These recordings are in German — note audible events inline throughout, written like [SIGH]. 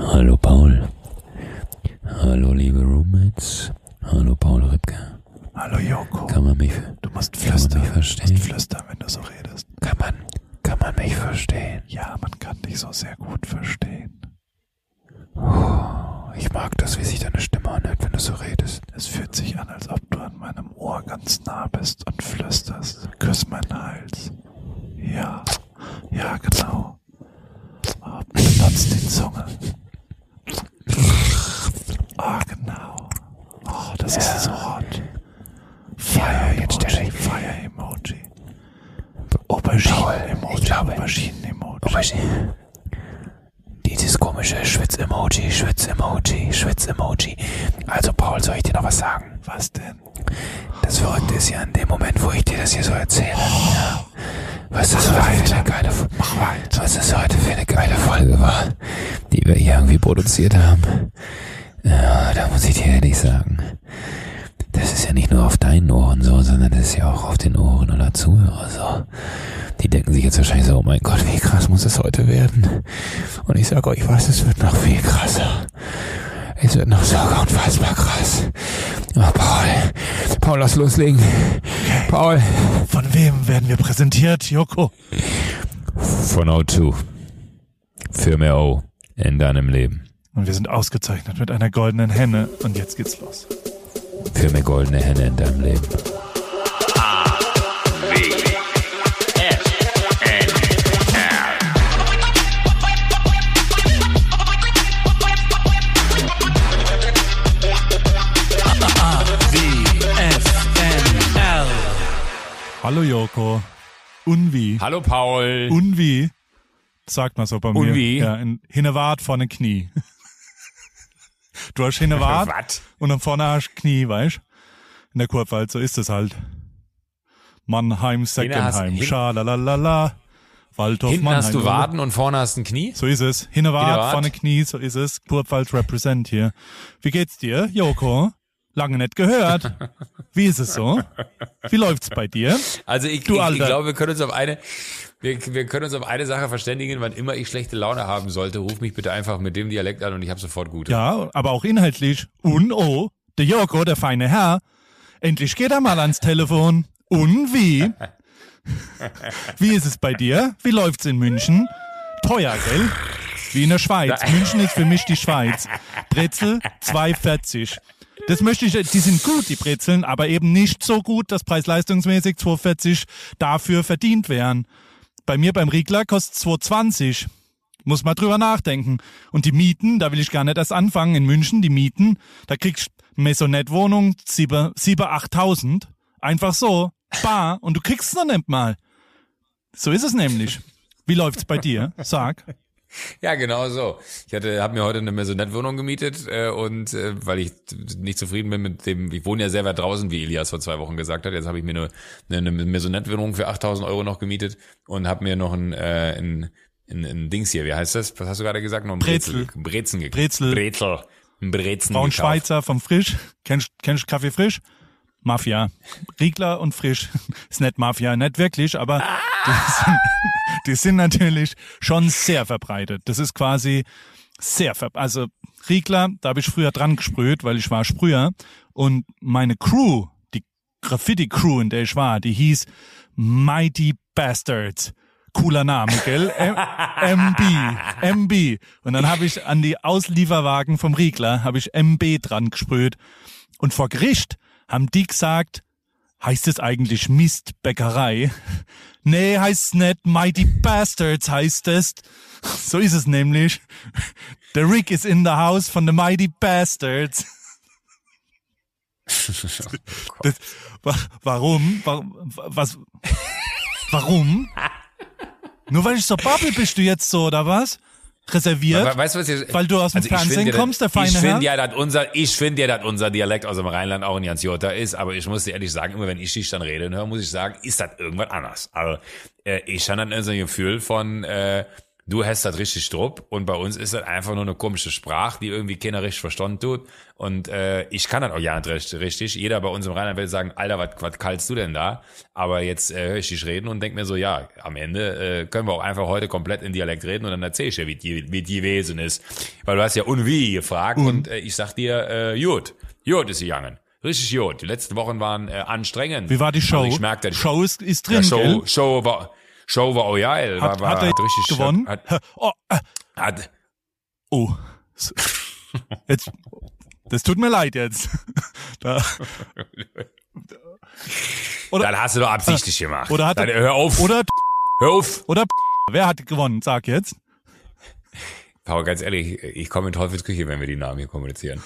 Hallo Paul. Hallo liebe Roommates. Hallo Paul Ripke. Hallo Joko. Kann man mich, Du musst kann man flüstern. mich Du verstehen? musst flüstern, wenn du so redest. Kann man, kann man mich verstehen? Ja, man kann dich so sehr gut verstehen. Ich mag das, wie sich deine Stimme anhört, wenn du so redest. Es fühlt sich an, als ob du an meinem Ohr ganz nah bist und flüsterst. Küss meinen Hals. Ja, ja, genau. Oh, benutzt die Zunge. [LAUGHS] Ah, genau. Oh, das ist so hot. Fire Emoji, Fire Emoji. Aubergine Emoji, Aubergine Emoji. Dieses komische Schwitz-Emoji, Schwitz-Emoji, Schwitz-Emoji. Also Paul, soll ich dir noch was sagen? Was denn? Das Verrückte ist ja in dem Moment, wo ich dir das hier so erzähle. Ja. Was das heute für eine geile, was das heute für eine geile Folge war, die wir hier irgendwie produziert haben. Ja, da muss ich dir ehrlich sagen, das ist ja nicht nur auf deinen Ohren so, sondern das ist ja auch auf den Ohren aller Zuhörer so. Die denken sich jetzt wahrscheinlich so, oh mein Gott, wie krass muss es heute werden? Und ich sage euch was, es wird noch viel krasser. Es wird noch so unfassbar krass. Oh, Paul. Paul, lass loslegen. Paul. Von wem werden wir präsentiert, Joko? Von O2. Für mehr O in deinem Leben. Und wir sind ausgezeichnet mit einer goldenen Henne. Und jetzt geht's los. Für mehr goldene Henne in deinem Leben. Hallo Joko. Unwie. Hallo Paul. Unwie. Sagt man so bei mir. Unwie? Ja, in Hinnewart vorne Knie. Du hast Hinnewart [LAUGHS] und dann vorne hast Knie, weißt In der Kurpfalz, so ist es halt. Mannheim, Seckenheim, Schalalala. Waldorf, Hinten Mannheim. hast du oder? Waden und vorne hast ein Knie. So ist es. Hinnewart, Hinnewart. vorne Knie, so ist es. Kurpfalz represent hier. Wie geht's dir, Joko? Lange nicht gehört. Wie ist es so? Wie läuft's bei dir? Also ich, Du ich, ich glaube, wir können uns auf eine, wir, wir können uns auf eine Sache verständigen, wann immer ich schlechte Laune haben sollte, ruf mich bitte einfach mit dem Dialekt an und ich habe sofort gute. Ja, aber auch inhaltlich. Und oh, der Joko, der feine Herr. Endlich geht er mal ans Telefon. Und wie? Wie ist es bei dir? Wie läuft's in München? Teuer, gell? Wie in der Schweiz. München ist für mich die Schweiz. Brezel 2,40. Das möchte ich, die sind gut, die Brezeln, aber eben nicht so gut, dass preis-leistungsmäßig 2,40 dafür verdient wären. Bei mir beim Riegler kostet 2,20. Muss mal drüber nachdenken. Und die Mieten, da will ich gar nicht erst anfangen. In München, die Mieten, da kriegst du Maisonette-Wohnung 7, 7 8.000. Einfach so. Bar. Und du kriegst es noch nicht mal. So ist es nämlich. Wie läuft's bei dir? Sag. [LAUGHS] Ja, genau so. Ich hatte, habe mir heute eine Maisonette-Wohnung gemietet äh, und äh, weil ich nicht zufrieden bin mit dem, ich wohne ja sehr weit draußen, wie Elias vor zwei Wochen gesagt hat. Jetzt habe ich mir eine, eine Maisonette-Wohnung für 8.000 Euro noch gemietet und habe mir noch ein, äh, ein, ein, ein Dings hier, wie heißt das? Was hast du gerade gesagt? Noch ein Brezel. Brezel. Brezen gekauft. Brezel. Brezel. Ein Brezen Braun gekauft. Schweizer vom Frisch. Kennst, kennst du Kaffee Frisch? Mafia. Riegler und Frisch. [LAUGHS] Ist nicht Mafia, nicht wirklich, aber die, [LAUGHS] sind, die sind natürlich schon sehr verbreitet. Das ist quasi sehr ver also Riegler, da habe ich früher dran gesprüht, weil ich war Sprüher und meine Crew, die Graffiti Crew, in der ich war, die hieß Mighty Bastards. Cooler Name, gell? M MB, MB. Und dann habe ich an die Auslieferwagen vom Riegler habe ich MB dran gesprüht. Und vor Gericht haben die gesagt, heißt es eigentlich Mistbäckerei? [LAUGHS] Nee, heißt's nicht. Mighty Bastards heißt es. [LAUGHS] So ist es nämlich. [LAUGHS] Der Rick is in the house von the Mighty Bastards. Das, wa warum? Warum? Was? Warum? Nur weil ich so babbel, bist du jetzt so, oder was? Reserviert? We- Weißt du, was ich, Weil du aus dem Also ich Fernsehen finde ja, kommst, der Ich feine Herr? finde ja, dass unser, ich finde ja, dass unser Dialekt aus dem Rheinland auch ein ganz Jota ist, aber ich muss dir ehrlich sagen, immer wenn ich dich dann reden höre, muss ich sagen, ist das irgendwas anders. Also, äh, ich habe dann so ein Gefühl von, äh, Du hast das richtig drupp und bei uns ist das einfach nur eine komische Sprache, die irgendwie keiner richtig verstanden tut. Und äh, ich kann das auch ja nicht richtig. Jeder bei uns im Rheinland will sagen, Alter, was, was kallst du denn da? Aber jetzt äh, höre ich dich reden und denk mir so, ja, am Ende äh, können wir auch einfach heute komplett in Dialekt reden und dann erzähl ich dir, wie die, wie die gewesen ist. Weil du hast ja und wie gefragt und, und äh, ich sag dir, äh, gut, gut ist gegangen. Richtig gut. Die letzten Wochen waren äh, anstrengend. Wie war die Show? Also ich merke, dass Show ist, ist drin, ja, Show, gell? Show war Show war auch geil. Hat, war, war hat er richtig gewonnen? Hat, oh, äh, hat, oh. Jetzt, das tut mir leid jetzt. Da, oder, dann hast du doch absichtlich gemacht. oder hat dann, hör auf. oder, hör auf. oder, wer hat gewonnen? Sag jetzt. Paul, ganz ehrlich, ich komme in Teufelsküche, wenn wir die Namen hier kommunizieren.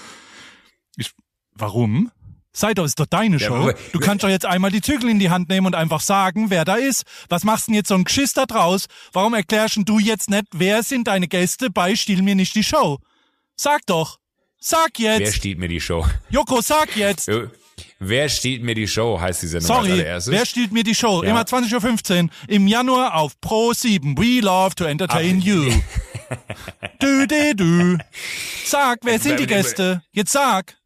Ich, warum? Sei doch, ist doch deine Ja, Show. aber- Du kannst doch jetzt einmal die Zügel in die Hand nehmen und einfach sagen, wer da ist. Was machst denn jetzt so ein Geschiss da draus? Warum erklärst denn du jetzt nicht, wer sind deine Gäste bei Stiehl mir nicht die Show? Sag doch. Sag Wer jetzt. stiehlt mir die Show? Joko, sag jetzt. Wer stiehlt mir die Show, heißt die Sendung als Sorry, allererstes. wer stiehlt mir die Show? Ja. Immer 20.15 Uhr im Januar auf Pro 7. We love to entertain Ach, you. du, du, du. Sag, wer sind die Wer- wer- Gäste? Jetzt sag.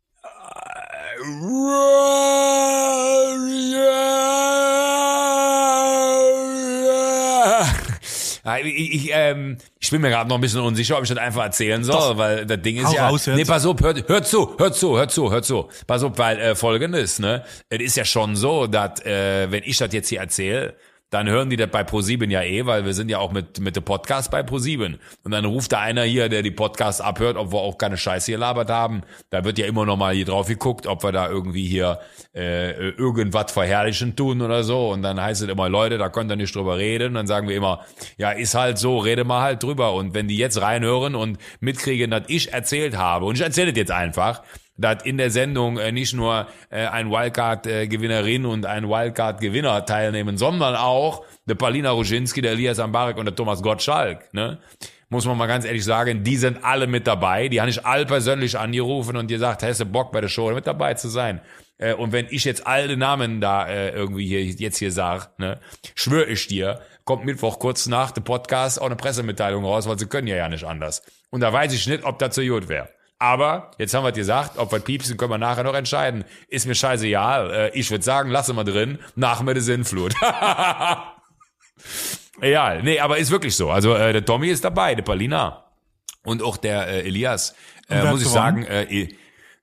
Ich, ich, ähm, ich bin mir gerade noch ein bisschen unsicher, ob ich das einfach erzählen soll, Doch. weil das Ding ist Hau ja. raus. Nee, pass auf, hört, hört zu, hört zu, hört zu, hört zu. Pass auf, weil äh, folgendes, ne? Es ist ja schon so, dass äh, wenn ich das jetzt hier erzähle, dann hören die das bei ProSieben ja eh, weil wir sind ja auch mit mit dem Podcast bei ProSieben. Und dann ruft da einer hier, der die Podcasts abhört, ob wir auch keine Scheiße hier labert haben. Da wird ja immer noch mal hier drauf geguckt, ob wir da irgendwie hier äh, irgendwas verherrlichen tun oder so. Und dann heißt es immer, Leute, da könnt ihr nicht drüber reden. Und dann sagen wir immer, ja, ist halt so, rede mal halt drüber. Und wenn die jetzt reinhören und mitkriegen, dass ich erzählt habe, und ich erzähle das jetzt einfach, dass in der Sendung äh, nicht nur äh, ein Wildcard-Gewinnerin und ein Wildcard-Gewinner teilnehmen, sondern auch der Palina Ruzinski, der Elias Ambarek und der Thomas Gottschalk. Ne? Muss man mal ganz ehrlich sagen, die sind alle mit dabei. Die habe ich alle persönlich angerufen und gesagt, hast du Bock bei der Show mit dabei zu sein? Äh, und wenn ich jetzt alle Namen da äh, irgendwie hier jetzt hier sag, ne, schwöre ich dir, kommt Mittwoch kurz nach dem Podcast auch eine Pressemitteilung raus, weil sie können ja ja nicht anders. Und da weiß ich nicht, ob das so gut wäre. Aber jetzt haben wir gesagt, ob wir piepsen, können wir nachher noch entscheiden. Ist mir scheißegal. Äh, ich würde sagen, lasse mal drin, nach mir die Sinnflut. [LAUGHS] ja, nee, aber ist wirklich so. Also äh, der Tommy ist dabei, der Palina. Und auch der äh, Elias. Äh, muss ich gewonnen? sagen, äh,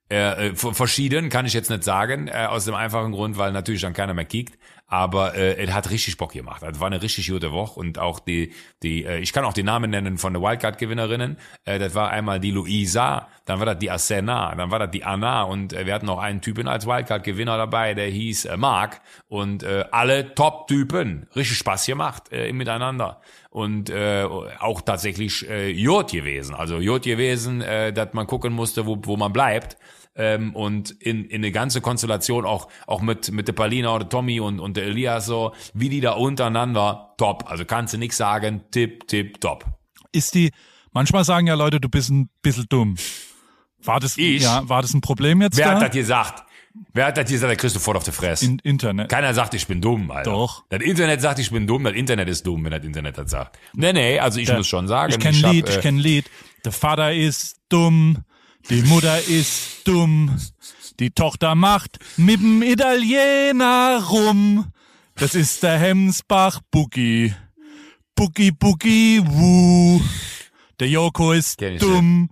äh, äh, verschieden kann ich jetzt nicht sagen, äh, aus dem einfachen Grund, weil natürlich dann keiner mehr kickt. Aber äh, es hat richtig Bock gemacht. Es war eine richtig gute Woche. Und auch die, die, äh, ich kann auch die Namen nennen von der Wildcard-Gewinnerinnen. Äh, das war einmal die Luisa, dann war das die Asena, dann war das die Anna. Und äh, wir hatten noch einen Typen als Wildcard-Gewinner dabei, der hieß äh, Mark und äh, alle Top-Typen, richtig Spaß gemacht äh, Miteinander. Und äh, auch tatsächlich äh, Jod gewesen, also Jod gewesen, äh, dass man gucken musste, wo, wo man bleibt ähm, und in, in eine ganze Konstellation auch auch mit mit der Palina oder Tommy und und der Elias so, wie die da untereinander top, also kannst du nix sagen, tipp tipp top. Ist die, manchmal sagen ja Leute, du bist ein bisschen dumm. War das, Ich? ja, war das ein Problem jetzt Wer da? hat das gesagt? Wer hat das gesagt? Der kriegst du voll auf die Fresse. In Internet. Keiner sagt, ich bin dumm, Alter. Doch. Das Internet sagt, ich bin dumm, das Internet ist dumm, wenn das Internet das sagt. Nee, nee, also ich Der- muss schon sagen. Ich kenne hab, Lied, äh, ich kenne Lied. Der Vater ist dumm, die Mutter ist dumm, die Tochter macht mit dem Italiener rum. Das ist der Hemsbach Boogie. Boogie Boogie Woo. Der Joko ist dumm,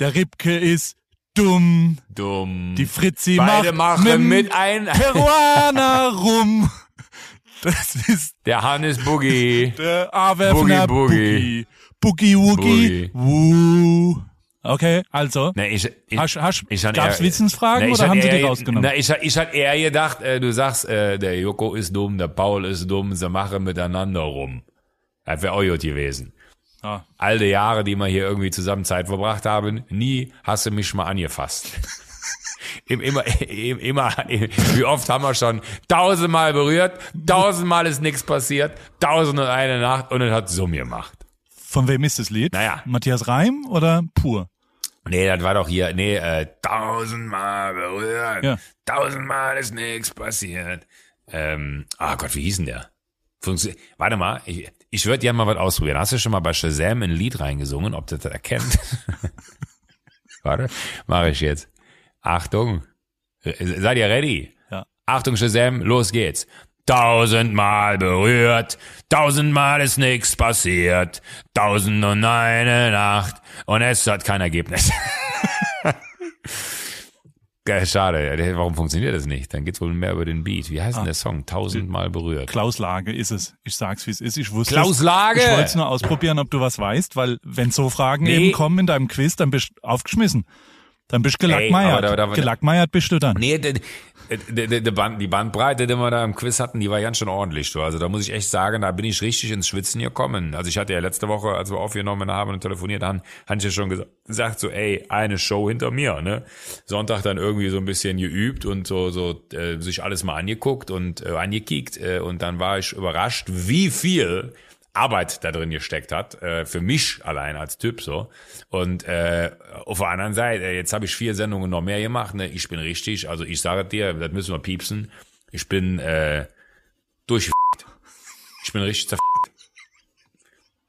der Ripke ist dumm, dumm. die Fritzi Beide macht machen mit mit ein. Peruaner rum. Das ist Der Hannes Boogie. der Awerfner Boogie, Boogie. Boogie Woogie. Woo. Okay, also. Nee, ich, ich, Hast, hast, ich gab's eher- Wissensfragen ich oder haben sie die rausgenommen? Na, ich, ich hatte eher gedacht, äh, du sagst, äh, der Joko ist dumm, der Paul ist dumm, sie machen miteinander rum. Das wäre auch gut gewesen. Ah. All die Jahre, die wir hier irgendwie zusammen Zeit verbracht haben, nie hast du mich mal angefasst. [LAUGHS] Im- immer, im- immer, wie oft haben wir schon tausendmal berührt, tausendmal ist nichts passiert, tausend und eine Nacht und es hat Summ gemacht. Von wem ist das Lied? Naja. Matthias Reim oder Pur? Nee, das war doch hier, nee, äh, tausendmal berührt, Ja. tausendmal ist nichts passiert. Ähm, ah Gott, wie hieß denn der? Funktio Warte mal, ich, Ich würde gerne mal was ausprobieren. Hast du schon mal bei Shazam ein Lied reingesungen, ob du das erkennt? [LAUGHS] Warte, mache ich jetzt. Achtung. Seid ihr ready? Ja. Achtung, Shazam, los geht's. Tausendmal berührt, tausendmal ist nichts passiert, tausend und eine Nacht und es hat kein Ergebnis. [LAUGHS] Schade, warum funktioniert das nicht? Dann geht's wohl mehr über den Beat. Wie heißt denn der Song? Tausendmal berührt. Klaus Lage ist es. Ich sag's, wie es ist. Ich wusste Klaus Lage! Ich wollte es nur ausprobieren, ob du was weißt, weil wenn so Fragen Nee. eben kommen in deinem Quiz, dann bist du aufgeschmissen. Dann bist du Ey, gelackmeiert. aber da- da- gelackmeiert bist du dann. Nee, die, die, die, die, Band, die Bandbreite, die wir da im Quiz hatten, die war ganz schön ordentlich. Du. Also da muss ich echt sagen, da bin ich richtig ins Schwitzen gekommen. Also ich hatte ja letzte Woche, als wir aufgenommen haben und telefoniert haben, hatte ich ja schon gesa- gesagt, so ey, eine Show hinter mir. Ne? Sonntag dann irgendwie so ein bisschen geübt und so, so äh, sich alles mal angeguckt und äh, angekickt. Äh, und dann war ich überrascht, wie viel Arbeit da drin gesteckt hat, äh, für mich allein als Typ so. Und äh, auf der anderen Seite, jetzt habe ich vier Sendungen noch mehr gemacht. Ne? Ich bin richtig, also ich sage dir, das müssen wir piepsen. Ich bin äh, durch. Ich bin richtig zerf.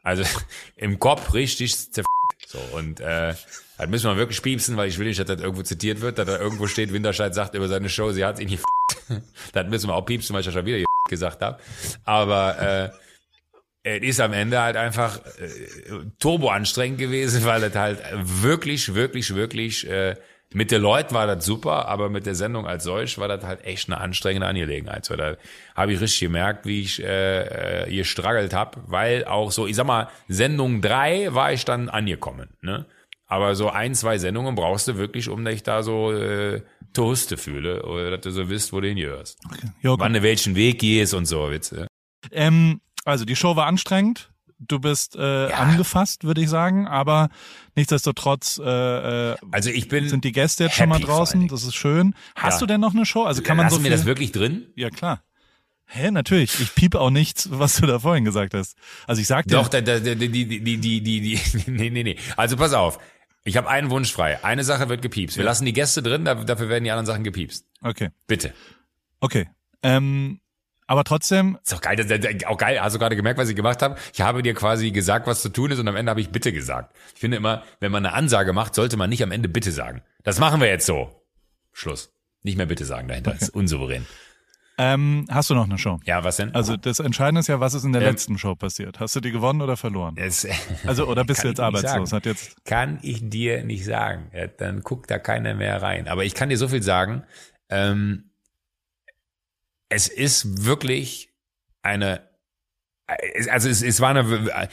Also [LAUGHS] im Kopf richtig zerf. So und äh, das müssen wir wirklich piepsen, weil ich will nicht, dass das irgendwo zitiert wird, dass da irgendwo steht, Winterscheid sagt über seine Show, sie hat ihn gefickt. [LAUGHS] Das müssen wir auch piepsen, weil ich ja schon wieder gesagt habe. Aber äh, es ist am Ende halt einfach äh, turbo anstrengend gewesen, weil das halt wirklich, wirklich, wirklich äh, mit den Leuten war das super, aber mit der Sendung als solch war das halt echt eine anstrengende Angelegenheit. So, da habe ich richtig gemerkt, wie ich äh, äh, gestruggelt habe, weil auch so, ich sag mal, Sendung drei war ich dann angekommen. Ne? Aber so ein, zwei Sendungen brauchst du wirklich, um dich da so äh, Toaste fühle oder dass du so wisst, wo du hingehörst. Ja, gut. Wann du welchen Weg gehst und so, Witze. Ähm, also die Show war anstrengend. Du bist äh, angefasst, würde ich sagen, aber nichtsdestotrotz äh, äh, Also ich bin sind die Gäste jetzt schon mal draußen. Das ist schön. Hast Ja. du denn noch eine Show? Also kann man Lassen so wir viel, das wirklich drin? Ja klar. Hä, natürlich. Ich piep auch nichts, was du da vorhin gesagt hast. Also ich sag dir, Doch, da, da, die, die, die, die, die, die, [LAUGHS] nee, nee, nee. Also pass auf. Ich habe einen Wunsch frei. Eine Sache wird gepiepst. Wir lassen die Gäste drin, da- dafür werden die anderen Sachen gepiepst. okay, Bitte. okay. Ähm, aber trotzdem, Ist doch geil. Das, das, auch geil. Hast du gerade gemerkt, was ich gemacht habe? Ich habe dir quasi gesagt, was zu tun ist und am Ende habe ich bitte gesagt. Ich finde immer, wenn man eine Ansage macht, sollte man nicht am Ende bitte sagen. Das machen wir jetzt so. Schluss. Nicht mehr bitte sagen dahinter. Das ist unsouverän. ähm, hast du noch eine Show? Ja, was denn? Also das Entscheidende ist ja, was ist in der Ähm, letzten Show passiert? Hast du die gewonnen oder verloren? Es- [LAUGHS] Also oder bist du jetzt arbeitslos? Hat jetzt Kann ich dir nicht sagen. Ja, dann guckt da keiner mehr rein. Aber ich kann dir so viel sagen. Ähm, es ist wirklich eine, also es, es war eine,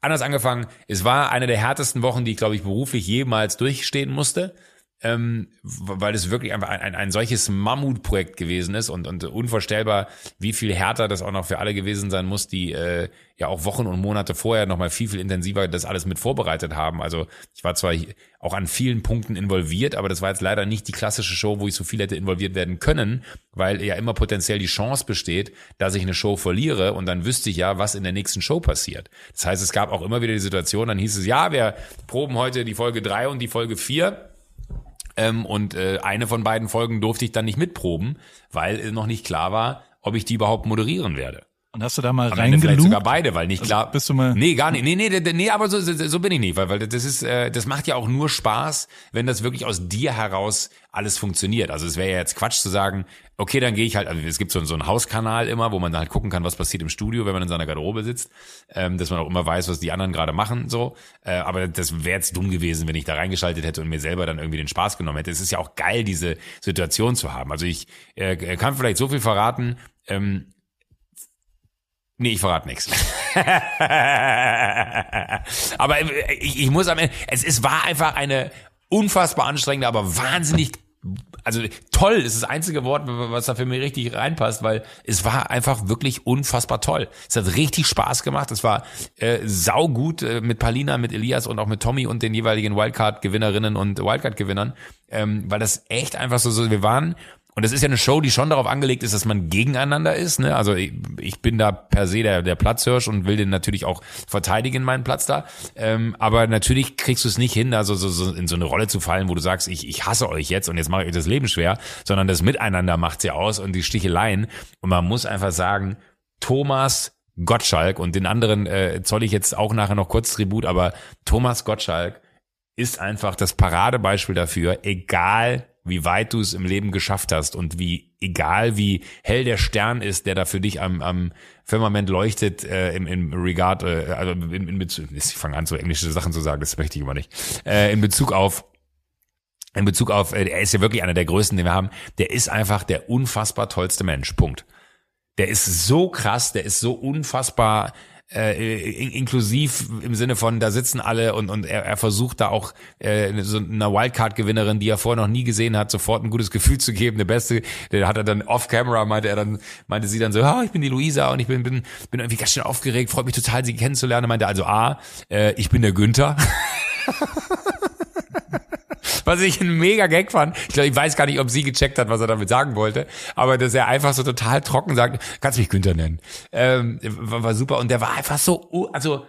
anders angefangen, es war eine der härtesten Wochen, die ich, glaube ich, beruflich jemals durchstehen musste. Ähm, weil es wirklich einfach ein, ein, ein solches Mammutprojekt gewesen ist und, und unvorstellbar, wie viel härter das auch noch für alle gewesen sein muss, die äh, ja auch Wochen und Monate vorher noch mal viel, viel intensiver das alles mit vorbereitet haben. Also ich war zwar auch an vielen Punkten involviert, aber das war jetzt leider nicht die klassische Show, wo ich so viel hätte involviert werden können, weil ja immer potenziell die Chance besteht, dass ich eine Show verliere und dann wüsste ich ja, was in der nächsten Show passiert. Das heißt, es gab auch immer wieder die Situation, dann hieß es, ja, wir proben heute die Folge drei und die Folge vier ähm, und äh, eine von beiden Folgen durfte ich dann nicht mitproben, weil äh, noch nicht klar war, ob ich die überhaupt moderieren werde. und hast du da mal Ende vielleicht reingelugt? sogar beide, weil nicht klar. bist du mal- Nee, gar nicht. Nee, nee, nee, nee aber so, so, so bin ich nicht, weil, weil das ist, äh, das macht ja auch nur Spaß, wenn das wirklich aus dir heraus alles funktioniert. Also es wäre ja jetzt Quatsch zu sagen, okay, dann gehe ich halt, also es gibt so, so einen Hauskanal immer, wo man dann halt gucken kann, was passiert im Studio, wenn man in seiner Garderobe sitzt, ähm, dass man auch immer weiß, was die anderen gerade machen, so. Äh, aber das wäre jetzt dumm gewesen, wenn ich da reingeschaltet hätte und mir selber dann irgendwie den Spaß genommen hätte. Es ist ja auch geil, diese Situation zu haben. Also ich äh, kann vielleicht so viel verraten, ähm, Nee, ich verrate nichts. [LAUGHS] aber äh, ich, ich muss am Ende, es, es war einfach eine unfassbar anstrengende, aber wahnsinnig, also toll ist das einzige Wort, was da für mich richtig reinpasst, weil es war einfach wirklich unfassbar toll. Es hat richtig Spaß gemacht. Es war äh, saugut äh, mit Palina, mit Elias und auch mit Tommy und den jeweiligen Wildcard-Gewinnerinnen und Wildcard-Gewinnern, ähm, weil das echt einfach so, so wir waren und das ist ja eine Show, die schon darauf angelegt ist, dass man gegeneinander ist. Ne? Also ich, ich bin da per se der, der Platzhirsch und will den natürlich auch verteidigen, meinen Platz da. Ähm, aber natürlich kriegst du es nicht hin, also so, so in so eine Rolle zu fallen, wo du sagst, ich, ich hasse euch jetzt und jetzt mache ich euch das Leben schwer, sondern das Miteinander macht's ja aus und die Sticheleien. Und man muss einfach sagen, Thomas Gottschalk und den anderen äh, zoll ich jetzt auch nachher noch kurz Tribut, aber Thomas Gottschalk ist einfach das Paradebeispiel dafür, egal wie weit du es im Leben geschafft hast und wie egal wie hell der Stern ist, der da für dich am, am Firmament leuchtet äh, im, im Regard, äh, also in, in Bezug, ich fange an so englische Sachen zu sagen, das möchte ich immer nicht, äh, in Bezug auf in Bezug auf, äh, er ist ja wirklich einer der größten, den wir haben, der ist einfach der unfassbar tollste Mensch, Punkt. Der ist so krass, der ist so unfassbar äh, inklusiv im Sinne von, da sitzen alle und, und er, er versucht da auch äh, so einer Wildcard-Gewinnerin, die er vorher noch nie gesehen hat, sofort ein gutes Gefühl zu geben. Der Beste, der hat er dann off-camera, meinte er dann, meinte sie dann so, ah, ich bin die Luisa und ich bin, bin, bin irgendwie ganz schön aufgeregt, freut mich total, sie kennenzulernen. Meinte also, A, äh, ich bin der Günther. [LAUGHS] was ich einen mega Gag fand. Ich glaube, ich weiß gar nicht, ob sie gecheckt hat, was er damit sagen wollte, aber dass er einfach so total trocken sagt, kannst mich Günther nennen. Ähm, war, war super und der war einfach so, also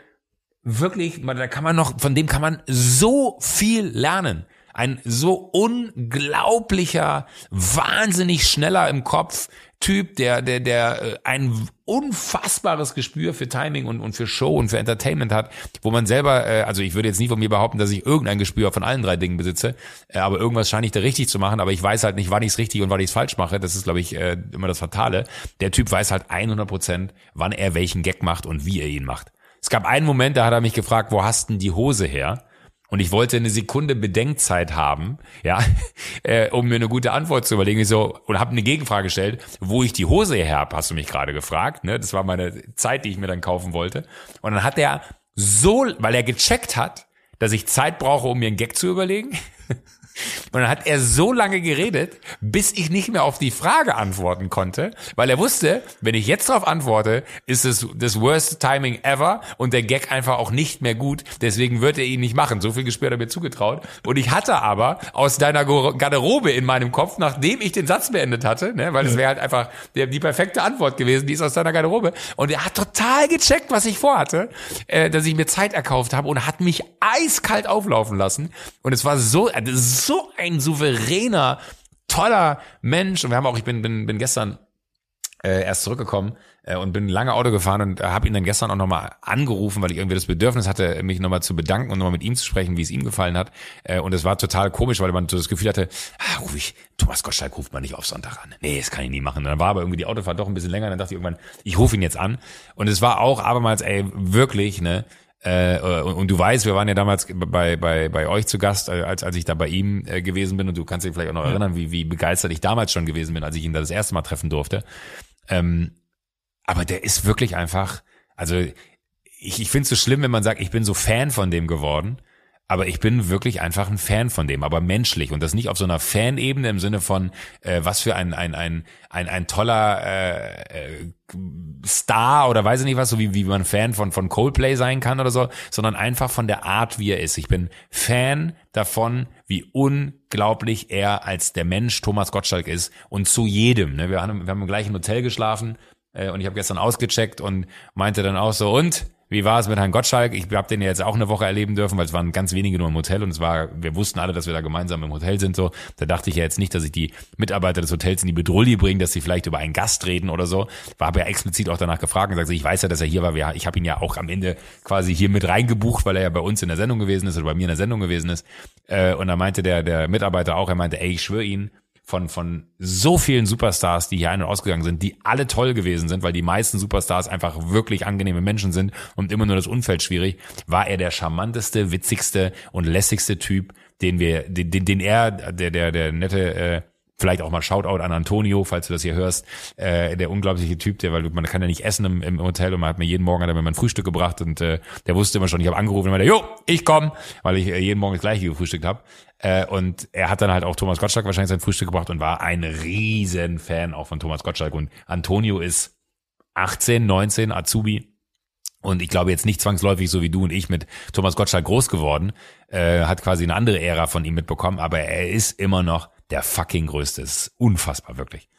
wirklich, da kann man noch, von dem kann man so viel lernen ein so unglaublicher, wahnsinnig schneller im Kopf, Typ, der, der, der äh, ein unfassbares Gespür für Timing und, und für Show und für Entertainment hat, wo man selber, äh, also ich würde jetzt nicht von mir behaupten, dass ich irgendein Gespür von allen drei Dingen besitze, äh, aber irgendwas scheine ich da richtig zu machen, aber ich weiß halt nicht, wann ich es richtig und wann ich es falsch mache. Das ist, glaube ich, äh, immer das Fatale. Der Typ weiß halt 100 Prozent, wann er welchen Gag macht und wie er ihn macht. Es gab einen Moment, da hat er mich gefragt, wo hast denn die Hose her? Und ich wollte eine Sekunde Bedenkzeit haben, ja, [LAUGHS] äh, um mir eine gute Antwort zu überlegen. Ich so und habe eine Gegenfrage gestellt, wo ich die Hose her hab, hast du mich gerade gefragt. Ne? Das war meine Zeit, die ich mir dann kaufen wollte. Und dann hat er so, weil er gecheckt hat, dass ich Zeit brauche, um mir einen Gag zu überlegen. [LAUGHS] Und dann hat er so lange geredet, bis ich nicht mehr auf die Frage antworten konnte, weil er wusste, wenn ich jetzt darauf antworte, ist es das worst timing ever und der Gag einfach auch nicht mehr gut. Deswegen wird er ihn nicht machen. So viel Gespür hat er mir zugetraut. Und ich hatte aber aus deiner Garderobe in meinem Kopf, nachdem ich den Satz beendet hatte, ne, weil es wäre halt einfach die, die perfekte Antwort gewesen, die ist aus deiner Garderobe. Und er hat total gecheckt, was ich vorhatte, äh, dass ich mir Zeit erkauft habe und hat mich eiskalt auflaufen lassen. Und es war so, äh, so ein souveräner, toller Mensch. Und wir haben auch, ich bin, bin, bin gestern äh, erst zurückgekommen äh, und bin lange Auto gefahren und äh, habe ihn dann gestern auch nochmal angerufen, weil ich irgendwie das Bedürfnis hatte, mich nochmal zu bedanken und nochmal mit ihm zu sprechen, wie es ihm gefallen hat. Äh, und es war total komisch, weil man so das Gefühl hatte, ah, ruf ich, Thomas Gottschalk ruft man nicht auf Sonntag an. Nee, das kann ich nie machen. Und dann war aber irgendwie die Autofahrt doch ein bisschen länger, dann dachte ich irgendwann, ich rufe ihn jetzt an. Und es war auch abermals, ey, wirklich, ne, äh, und, und, du weißt, wir waren ja damals bei, bei, bei euch zu Gast, äh, als, als ich da bei ihm äh, gewesen bin. Und du kannst dich vielleicht auch noch erinnern, wie, wie begeistert ich damals schon gewesen bin, als ich ihn da das erste Mal treffen durfte. Ähm, aber der ist wirklich einfach, also ich, ich finde es so schlimm, wenn man sagt, ich bin so Fan von dem geworden. Aber ich bin wirklich einfach ein Fan von dem, aber menschlich und das nicht auf so einer Fanebene im Sinne von äh, was für ein ein ein ein, ein toller äh, äh, Star oder weiß ich nicht was, so wie wie man Fan von von Coldplay sein kann oder so, sondern einfach von der Art, wie er ist. Ich bin Fan davon, wie unglaublich er als der Mensch Thomas Gottschalk ist und zu jedem. Ne? Wir haben wir haben im gleichen Hotel geschlafen äh, und ich habe gestern ausgecheckt und meinte dann auch so und wie war es mit Herrn Gottschalk? Ich habe den ja jetzt auch eine Woche erleben dürfen, weil es waren ganz wenige nur im Hotel und es war, wir wussten alle, dass wir da gemeinsam im Hotel sind. So, da dachte ich ja jetzt nicht, dass ich die Mitarbeiter des Hotels in die Bedrulle bringe, dass sie vielleicht über einen Gast reden oder so. War aber ja explizit auch danach gefragt und sagte, ich weiß ja, dass er hier war. Ich habe ihn ja auch am Ende quasi hier mit reingebucht, weil er ja bei uns in der Sendung gewesen ist oder bei mir in der Sendung gewesen ist. Äh, und da meinte der der Mitarbeiter auch, er meinte, ey, ich schwöre Ihnen, von, von so vielen Superstars, die hier ein- und ausgegangen sind, die alle toll gewesen sind, weil die meisten Superstars einfach wirklich angenehme Menschen sind und immer nur das Umfeld schwierig, war er der charmanteste, witzigste und lässigste Typ, den wir, den, den, den er, der, der, der nette, äh, Vielleicht auch mal Shoutout an Antonio, falls du das hier hörst. Äh, der unglaubliche Typ, der, weil man kann ja nicht essen im, im Hotel und man hat mir jeden Morgen hat er mir mein Frühstück gebracht und äh, der wusste immer schon, ich habe angerufen und meinte, jo, ich komm, weil ich äh, jeden Morgen das gleiche gefrühstückt habe. Äh, und er hat dann halt auch Thomas Gottschalk wahrscheinlich sein Frühstück gebracht und war ein riesen Fan auch von Thomas Gottschalk. Und Antonio ist 18, 19, Azubi. Und ich glaube jetzt nicht zwangsläufig so wie du und ich mit Thomas Gottschalk groß geworden, äh, hat quasi eine andere Ära von ihm mitbekommen, aber er ist immer noch der fucking größte. Es ist unfassbar, wirklich.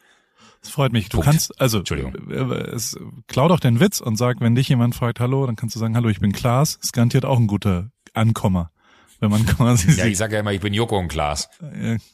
Das freut mich. Du Punkt. kannst, also, Entschuldigung. Äh, es, klau doch den Witz und sag, wenn dich jemand fragt, hallo, dann kannst du sagen, hallo, ich bin Klaas. Ist garantiert auch ein guter Ankommer. Wenn man [LAUGHS] quasi Ja, ich sage ja immer, ich bin Joko und Klaas.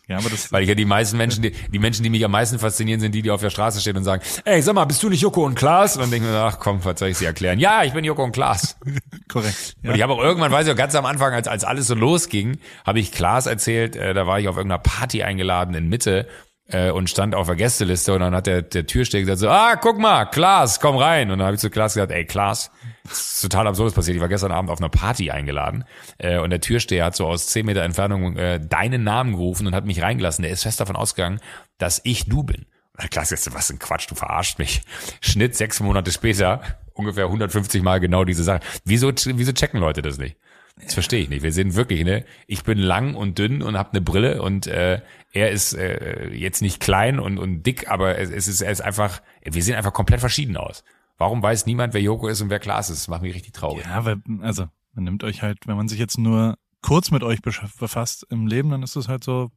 Ja, aber das, Weil ich ja die meisten Menschen, die, die Menschen, die mich am meisten faszinieren, sind die, die auf der Straße stehen und sagen, ey, sag mal, bist du nicht Joko und Klaas? Und dann denke ich mir, ach komm, was soll ich sie erklären? Ja, ich bin Joko und Klaas. [LAUGHS] korrekt. Ja. Und ich habe auch irgendwann, weiß ich auch, ganz am Anfang, als, als alles so losging, habe ich Klaas erzählt, äh, da war ich auf irgendeiner Party eingeladen in Mitte äh, und stand auf der Gästeliste und dann hat der, der Türsteher gesagt so, ah, guck mal, Klaas, komm rein. Und dann habe ich zu Klaas gesagt, ey, Klaas, das ist total absurdes passiert. Ich war gestern Abend auf einer Party eingeladen äh, und der Türsteher hat so aus zehn Meter Entfernung äh, deinen Namen gerufen und hat mich reingelassen. Der ist fest davon ausgegangen, dass ich du bin. Und Klaas jetzt, was ein Quatsch, du verarscht mich. Schnitt sechs Monate später, ungefähr 150 Mal genau diese Sache. Wieso, wieso checken Leute das nicht? Das verstehe ich nicht. Wir sind wirklich, ne? Ich bin lang und dünn und habe eine Brille und äh, er ist äh, jetzt nicht klein und, und dick, aber es, es ist, er ist einfach, wir sehen einfach komplett verschieden aus. Warum weiß niemand, wer Joko ist und wer Klaas ist? Das macht mich richtig traurig. Ja, weil, also, man nimmt euch halt, wenn man sich jetzt nur kurz mit euch befasst im Leben, dann ist es halt so,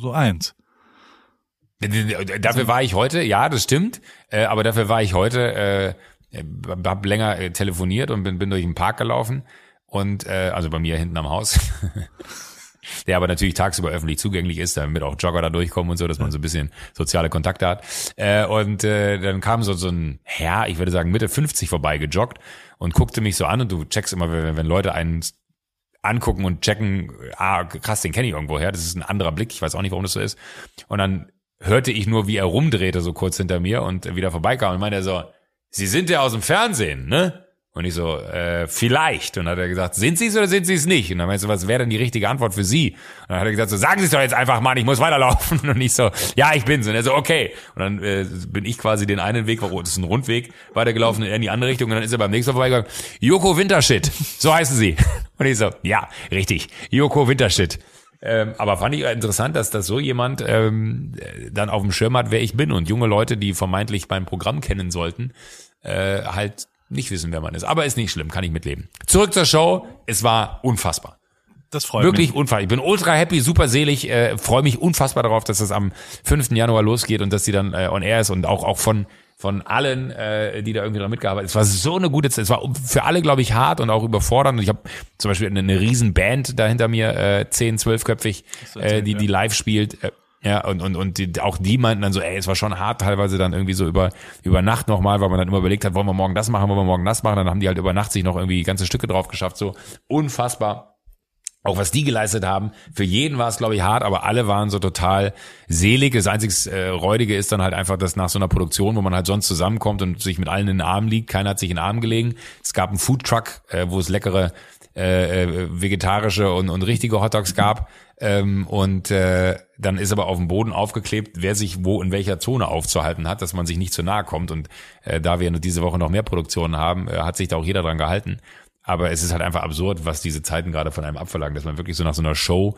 so eins. Dafür war ich heute, ja, das stimmt, äh, aber dafür war ich heute, äh, hab länger äh, telefoniert und bin, bin durch den Park gelaufen und äh, also bei mir hinten am Haus. [LAUGHS] Der aber natürlich tagsüber öffentlich zugänglich ist, damit auch Jogger da durchkommen und so, dass man so ein bisschen soziale Kontakte hat. Äh, und äh, dann kam so, so ein Herr, ich würde sagen Mitte 50 vorbei gejoggt und guckte mich so an und du checkst immer, wenn, wenn Leute einen angucken und checken, ah, krass, den kenne ich irgendwo her. Das ist ein anderer Blick. Ich weiß auch nicht, warum das so ist. Und dann hörte ich nur, wie er rumdrehte, so kurz hinter mir und wieder vorbeikam und meinte er so, Sie sind ja aus dem Fernsehen, ne? Und ich so, äh, vielleicht. Und dann hat er gesagt, sind Sie es oder sind Sie es nicht? Und dann meinst du, was wäre denn die richtige Antwort für Sie? Und dann hat er gesagt, so, sagen Sie es doch jetzt einfach, Mann, ich muss weiterlaufen. [LAUGHS] Und ich so, ja, ich bin's. Und er so, okay. Und dann äh, bin ich quasi den einen Weg, das ist ein Rundweg, weitergelaufen in die andere Richtung. Und dann ist er beim nächsten Mal vorbeigegangen, Joko Wintershit, so heißen Sie. [LAUGHS] Und ich so, ja, richtig, Joko Wintershit. Ähm, aber fand ich interessant, dass das so jemand ähm, dann auf dem Schirm hat, wer ich bin. Und junge Leute, die vermeintlich mein Programm kennen sollten, äh, halt nicht wissen, wer man ist. Aber ist nicht schlimm, kann ich mitleben. Zurück zur Show. Es war unfassbar. Das freut Wirklich mich. unfassbar. Ich bin ultra happy, super selig, äh, freue mich unfassbar darauf, dass das am 5. Januar losgeht und dass die dann äh, on air ist und auch auch von von allen, äh, die da irgendwie dran mitgearbeitet haben. Es war so eine gute Zeit. Es war für alle, glaube ich, hart und auch überfordernd. Und ich habe zum Beispiel eine, eine riesen Band da hinter mir, äh, 10, 12-köpfig, äh, die, die live spielt. Äh, ja, und, und, und die, auch die meinten dann so, ey, es war schon hart, teilweise dann irgendwie so über, über Nacht nochmal, weil man dann immer überlegt hat, wollen wir morgen das machen, wollen wir morgen das machen. Dann haben die halt über Nacht sich noch irgendwie ganze Stücke drauf geschafft. So unfassbar auch was die geleistet haben. Für jeden war es, glaube ich, hart, aber alle waren so total selig. Das einzig äh, Räudige ist dann halt einfach, dass nach so einer Produktion, wo man halt sonst zusammenkommt und sich mit allen in den Arm liegt, keiner hat sich in den Arm gelegen. Es gab einen Foodtruck, äh, wo es leckere äh, äh, vegetarische und, und richtige Hotdogs gab. Ähm, und äh, dann ist aber auf dem Boden aufgeklebt, wer sich wo in welcher Zone aufzuhalten hat, dass man sich nicht zu nahe kommt. Und äh, da wir diese Woche noch mehr Produktionen haben, äh, hat sich da auch jeder dran gehalten. Aber es ist halt einfach absurd, was diese Zeiten gerade von einem abverlangen, dass man wirklich so nach so einer Show,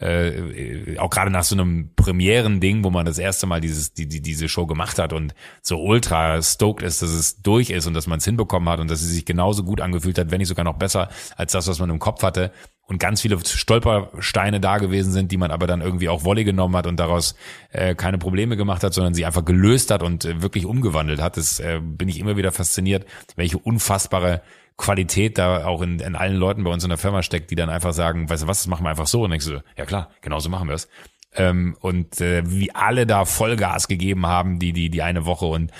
äh, auch gerade nach so einem Premieren-Ding, wo man das erste Mal dieses, die, die, diese Show gemacht hat und so ultra stoked ist, dass es durch ist und dass man es hinbekommen hat und dass sie sich genauso gut angefühlt hat, wenn nicht sogar noch besser als das, was man im Kopf hatte und ganz viele Stolpersteine da gewesen sind, die man aber dann irgendwie auch Wolle genommen hat und daraus äh, keine Probleme gemacht hat, sondern sie einfach gelöst hat und äh, wirklich umgewandelt hat. Das äh, bin ich immer wieder fasziniert, welche unfassbare Qualität da auch in, in allen Leuten bei uns in der Firma steckt, die dann einfach sagen, weißt du was, das machen wir einfach so. Und ich so, ja klar, genauso machen wir es. Ähm, und äh, wie alle da Vollgas gegeben haben, die, die, die eine Woche und